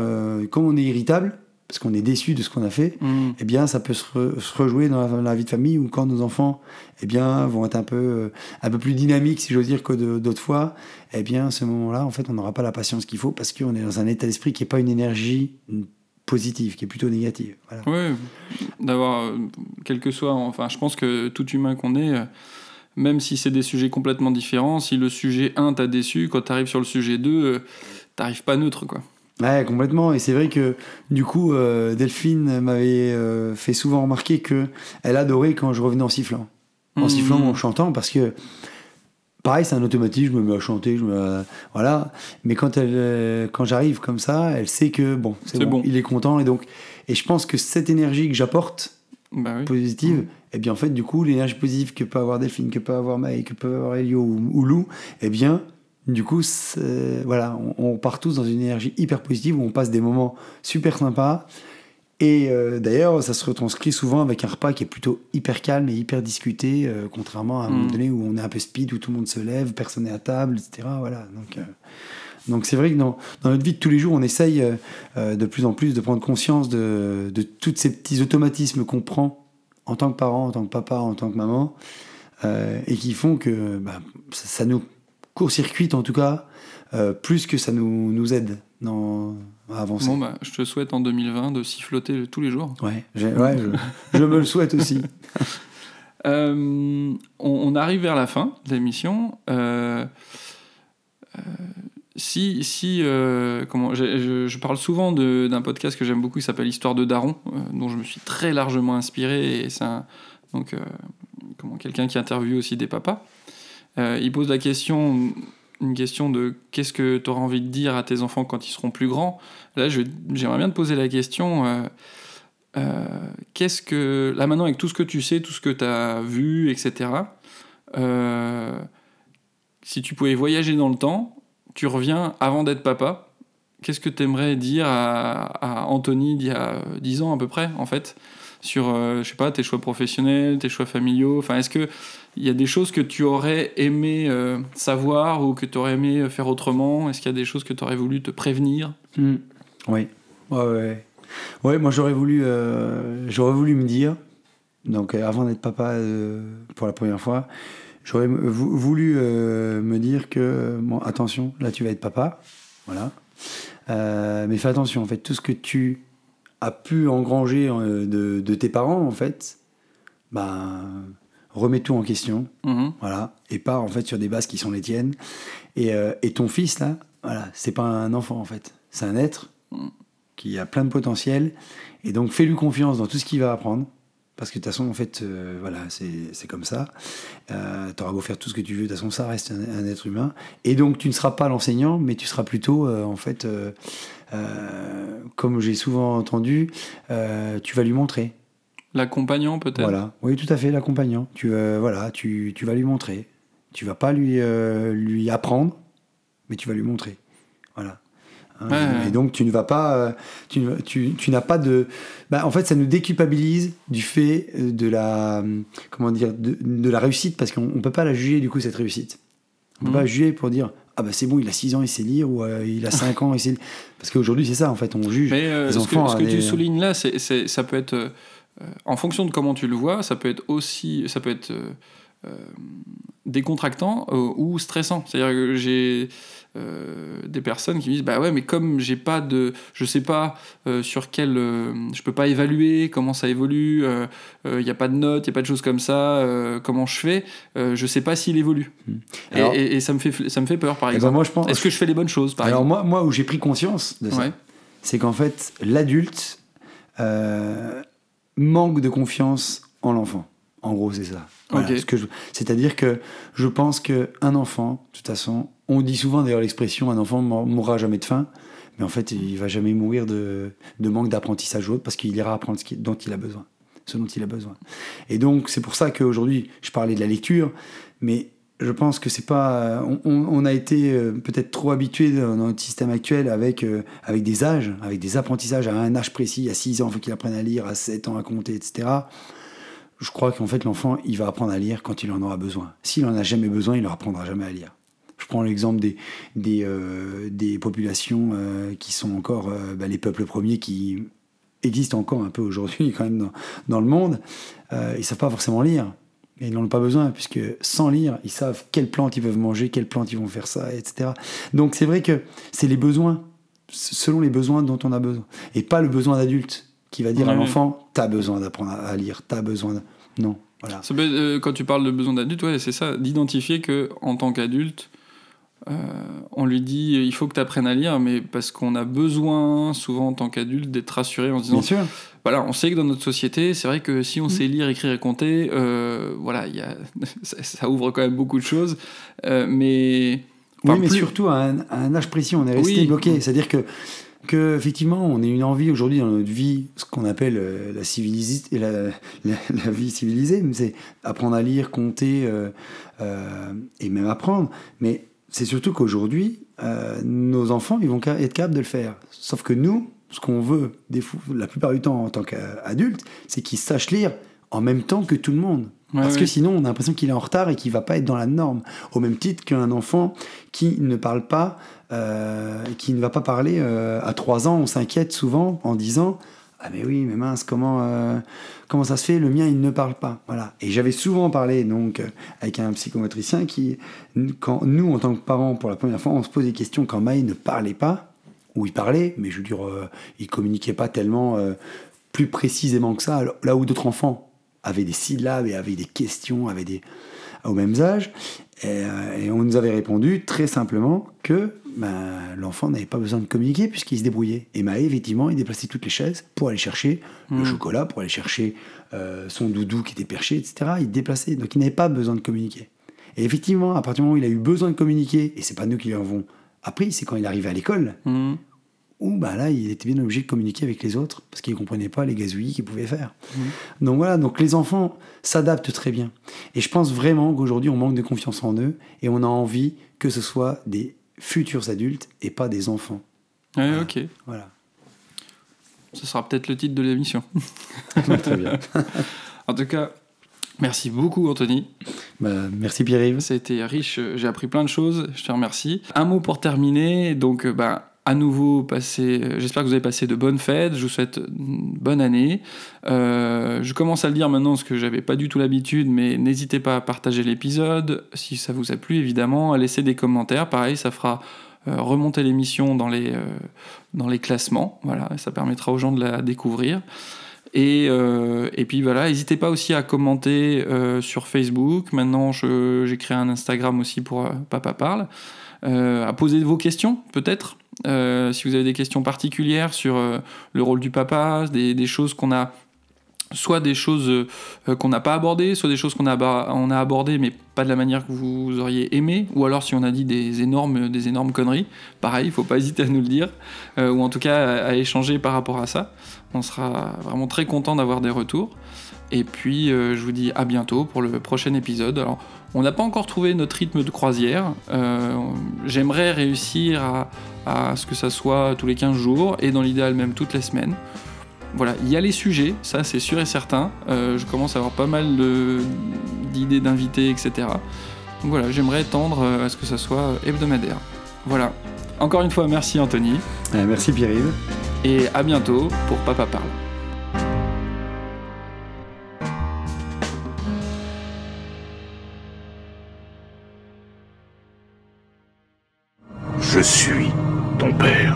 comme on est irritable parce qu'on est déçu de ce qu'on a fait Mhm. eh bien, ça peut se, re- se rejouer dans la, dans la vie de famille où quand nos enfants, eh bien, vont être un peu, euh, un peu plus dynamiques, si j'ose dire, que d'autres fois, eh bien, à ce moment-là, en fait, on n'aura pas la patience qu'il faut parce qu'on est dans un état d'esprit qui n'est pas une énergie positive, qui est plutôt négative. Voilà. Ouais, d'avoir, quel que soit, enfin, je pense que tout humain qu'on est, euh, même si c'est des sujets complètement différents, si le sujet 1 t'a déçu, quand t'arrives sur le sujet 2, euh, t'arrives pas neutre, quoi. Ouais, complètement. Et c'est vrai que du coup, euh, Delphine m'avait euh, fait souvent remarquer que elle adorait quand je revenais en sifflant, en Mhm. sifflant ou en chantant, parce que pareil, c'est un automatisme. Je me mets à chanter, je me voilà. Mais quand elle, euh, quand j'arrive comme ça, elle sait que bon, c'est bon, bon. il est content. Et donc, et je pense que cette énergie que j'apporte Bah oui. positive, et bien en fait, du coup, l'énergie positive que peut avoir Delphine, que peut avoir Maë, que peut avoir Elio ou, ou Lou, eh bien, du coup, voilà, on, on part tous dans une énergie hyper positive où on passe des moments super sympas. Et euh, d'ailleurs, ça se retranscrit souvent avec un repas qui est plutôt hyper calme et hyper discuté, euh, contrairement à un Mm. moment donné où on est un peu speed, où tout le monde se lève, personne n'est à table, etc. Voilà. Donc, euh, donc c'est vrai que dans, dans notre vie de tous les jours, on essaye de plus en plus de prendre conscience de, de tous ces petits automatismes qu'on prend en tant que parent, en tant que papa, en tant que maman, et qui font que bah, ça, ça nous court-circuite en tout cas, euh, plus que ça nous, nous aide dans, à avancer. Bon, bah, je te souhaite en 2020 de siffloter tous les jours. Ouais, ouais, je, je me le souhaite aussi. Euh, on, on arrive vers la fin de l'émission. Euh, si, si comment, je, je parle souvent d'un podcast que j'aime beaucoup qui s'appelle Histoire de Daron, dont je me suis très largement inspiré. Et c'est un- donc comment quelqu'un qui interviewe aussi des papas. Euh, il pose la question, une question de qu'est-ce que tu auras envie de dire à tes enfants quand ils seront plus grands. Là, j'aimerais bien te poser la question. euh, euh, qu'est-ce que là maintenant avec tout ce que tu sais, tout ce que tu as vu, etc. si tu pouvais voyager dans le temps, tu reviens avant d'être papa. Qu'est-ce que tu aimerais dire à, Anthony d'il y a 10 ans à peu près, en fait, sur, je sais pas, tes choix professionnels, tes choix familiaux Enfin, est-ce que il y a des choses que tu aurais aimé euh, savoir ou que tu aurais aimé faire autrement? Est-ce qu'il y a des choses que tu aurais voulu te prévenir? Mm. Oui. Ouais, ouais. Moi j'aurais voulu, euh, voulu me dire, donc euh, avant d'être papa euh, pour la première fois, j'aurais voulu euh, me dire que, bon, attention, là tu vas être papa, voilà. Euh, mais fais attention, en fait, tout ce que tu as pu engranger euh, de tes parents, en fait, ben, remets tout en question, Mhm. voilà, et pars en fait sur des bases qui sont les tiennes. Et, euh, et ton fils là, voilà, c'est pas un enfant en fait, c'est un être Mm. qui a plein de potentiel. Et donc fais-lui confiance dans tout ce qu'il va apprendre. Parce que de toute façon, en fait, euh, voilà, c'est comme ça. Euh, tu auras beau faire tout ce que tu veux, de toute façon, ça reste un, un être humain. Et donc, tu ne seras pas l'enseignant, mais tu seras plutôt, euh, en fait, comme j'ai souvent entendu, tu vas lui montrer. L'accompagnant peut-être? Voilà, oui, tout à fait, l'accompagnant. Tu, euh, voilà, tu, tu vas lui montrer. Tu vas pas lui, euh, lui apprendre, mais tu vas lui montrer. Voilà. Hein, Ouais. Et donc, tu ne vas pas. euh, tu, tu, tu n'as pas de. Bah, en fait, ça nous déculpabilise du fait de la. Comment dire De, de la réussite, parce qu'on ne peut pas la juger, du coup, cette réussite. On ne peut Mhm. pas juger pour dire. Ah bah c'est bon, il a 6 ans, il sait lire, ou euh, il a 5 ans, il sait... Parce qu'aujourd'hui, c'est ça, en fait, on juge. Mais euh, les ce, enfants, que, ce que hein, tu soulignes là, c'est, ça peut être, en fonction de comment tu le vois, ça peut être aussi, ça peut être euh, euh, décontractant euh, ou stressant. C'est-à-dire que j'ai euh, des personnes qui me disent, bah ouais, mais comme j'ai pas de, je sais pas euh, sur quel, euh, je peux pas évaluer comment ça évolue, il n'y a pas de notes, il y a pas de choses comme ça, euh, comment je fais, euh, je sais pas s'il évolue. Et- Alors- et, et ça me fait, ça me fait peur, par Eh ben, exemple. moi, je pense. Est-ce que je fais les bonnes choses, par Alors exemple moi, moi, où j'ai pris conscience de ça, Ouais. c'est qu'en fait, l'adulte euh, manque de confiance en l'enfant. En gros, c'est ça. Voilà, Ok. ce que je- C'est-à-dire que je pense qu'un enfant, de toute façon, on dit souvent d'ailleurs l'expression un enfant mourra jamais de faim, mais en fait, il va jamais mourir de, de manque d'apprentissage ou autre parce qu'il ira apprendre ce qui- dont il a besoin, ce dont il a besoin. Et donc, c'est pour ça qu'aujourd'hui, je parlais de la lecture, mais je pense que c'est pas. On, a été euh, peut-être trop habitué dans notre système actuel avec, euh, avec des âges, avec des apprentissages à un âge précis. À 6 ans, il faut qu'il apprenne à lire, à 7 ans à compter, etc. Je crois qu'en fait, l'enfant, il va apprendre à lire quand il en aura besoin. S'il en a jamais besoin, il ne apprendra jamais à lire. Je prends l'exemple des, des, euh, des populations qui sont encore bah, les peuples premiers qui existent encore un peu aujourd'hui quand même dans, dans le monde. Ils ne savent pas forcément lire. Et ils n'en ont pas besoin, puisque sans lire, ils savent quelles plantes ils peuvent manger, quelles plantes ils vont faire ça, etc. Donc c'est vrai que c'est les besoins, selon les besoins dont on a besoin. Et pas le besoin d'adulte qui va dire à l'enfant, t'as besoin d'apprendre à lire, t'as besoin de... Non, voilà. Euh, quand tu parles de besoin d'adulte, ouais, c'est ça, d'identifier que en tant qu'adulte, euh, on lui dit il faut que tu apprennes à lire, mais parce qu'on a besoin, souvent en tant qu'adulte, d'être rassuré en se disant Bien sûr. voilà, on sait que dans notre société, c'est vrai que si Mm. on sait lire, écrire et compter, euh, voilà, il y a, ça, ça ouvre quand même beaucoup de choses, euh, mais. enfin, oui, mais plus- surtout à un, à un âge précis, on est resté Oui. bloqué. C'est-à-dire que, que, effectivement, on a une envie aujourd'hui dans notre vie, ce qu'on appelle euh, la, civilis- la, la, la vie civilisée, c'est apprendre à lire, compter euh, euh, et même apprendre. Mais c'est surtout qu'aujourd'hui, euh, nos enfants, ils vont être capables de le faire. Sauf que nous, ce qu'on veut, des la plupart du temps en tant qu'adulte, c'est qu'ils sachent lire en même temps que tout le monde. Ouais, Parce que sinon, on a l'impression qu'il est en retard et qu'il va pas être dans la norme. Au même titre qu'un enfant qui ne parle pas, euh, qui ne va pas parler euh, à 3 ans, on s'inquiète souvent en disant Ah, mais oui, mais mince, comment, euh, comment ça se fait Le mien, il ne parle pas. Voilà. Et j'avais souvent parlé donc, avec un psychomotricien qui, quand nous, en tant que parents, pour la première fois, on se pose des questions quand Maï ne parlait pas, ou il parlait, mais je veux dire, euh, il communiquait pas tellement euh, plus précisément que ça, là où d'autres enfants avaient des syllabes et avaient des questions, avaient des au même âge, et, euh, et on nous avait répondu très simplement que ben, l'enfant n'avait pas besoin de communiquer puisqu'il se débrouillait. Et Maë, effectivement, il déplaçait toutes les chaises pour aller chercher le Mhm. chocolat, pour aller chercher euh, son doudou qui était perché, etc. Il déplaçait, donc il n'avait pas besoin de communiquer. Et effectivement, à partir du moment où il a eu besoin de communiquer, et c'est pas nous qui lui avons appris, c'est quand il arrivait à l'école, Mhm. où bah là, il était bien obligé de communiquer avec les autres parce qu'il ne comprenait pas les gazouillis qu'il pouvait faire. Donc voilà, donc les enfants s'adaptent très bien. Et je pense vraiment qu'aujourd'hui, on manque de confiance en eux et on a envie que ce soit des futurs adultes et pas des enfants. Voilà. ok. Voilà. Ce sera peut-être le titre de l'émission. très bien. En tout cas, merci beaucoup, Anthony. Bah, merci Pierre-Yves. Ça a été riche, j'ai appris plein de choses, je te remercie. Un mot pour terminer, donc bah, à nouveau, passez- euh, j'espère que vous avez passé de bonnes fêtes, je vous souhaite une bonne année. Euh, je commence à le dire maintenant parce que j'avais pas du tout l'habitude, mais n'hésitez pas à partager l'épisode, si ça vous a plu évidemment, à laisser des commentaires, pareil, ça fera euh, remonter l'émission dans les, classements, voilà, ça permettra aux gens de la découvrir. Et, et puis voilà, n'hésitez pas aussi à commenter sur Facebook. Maintenant, j'ai créé un Instagram aussi pour Papa Parle. Euh, à poser vos questions, peut-être. Euh, si vous avez des questions particulières sur euh, le rôle du papa, des, choses qu'on a soit des choses qu'on n'a pas abordées, soit des choses qu'on a, aba- on a abordées mais pas de la manière que vous auriez aimé, ou alors si on a dit des énormes, des énormes conneries, pareil, il faut pas hésiter à nous le dire, ou en tout cas à, à échanger par rapport à ça. On sera vraiment très content d'avoir des retours. Et puis euh, je vous dis à bientôt pour le prochain épisode. Alors on n'a pas encore trouvé notre rythme de croisière. Euh, J'aimerais réussir à, à ce que ça soit tous les 15 jours, et dans l'idéal même toutes les semaines voilà, il y a les sujets, ça c'est sûr et certain. Euh, je commence à avoir pas mal d'idées d'invités, etc. Donc voilà, j'aimerais tendre à ce que ça soit hebdomadaire. Voilà. Encore une fois, merci Anthony, Euh, merci Pierre-Yves. et à bientôt pour Papa Parle. Je suis ton père.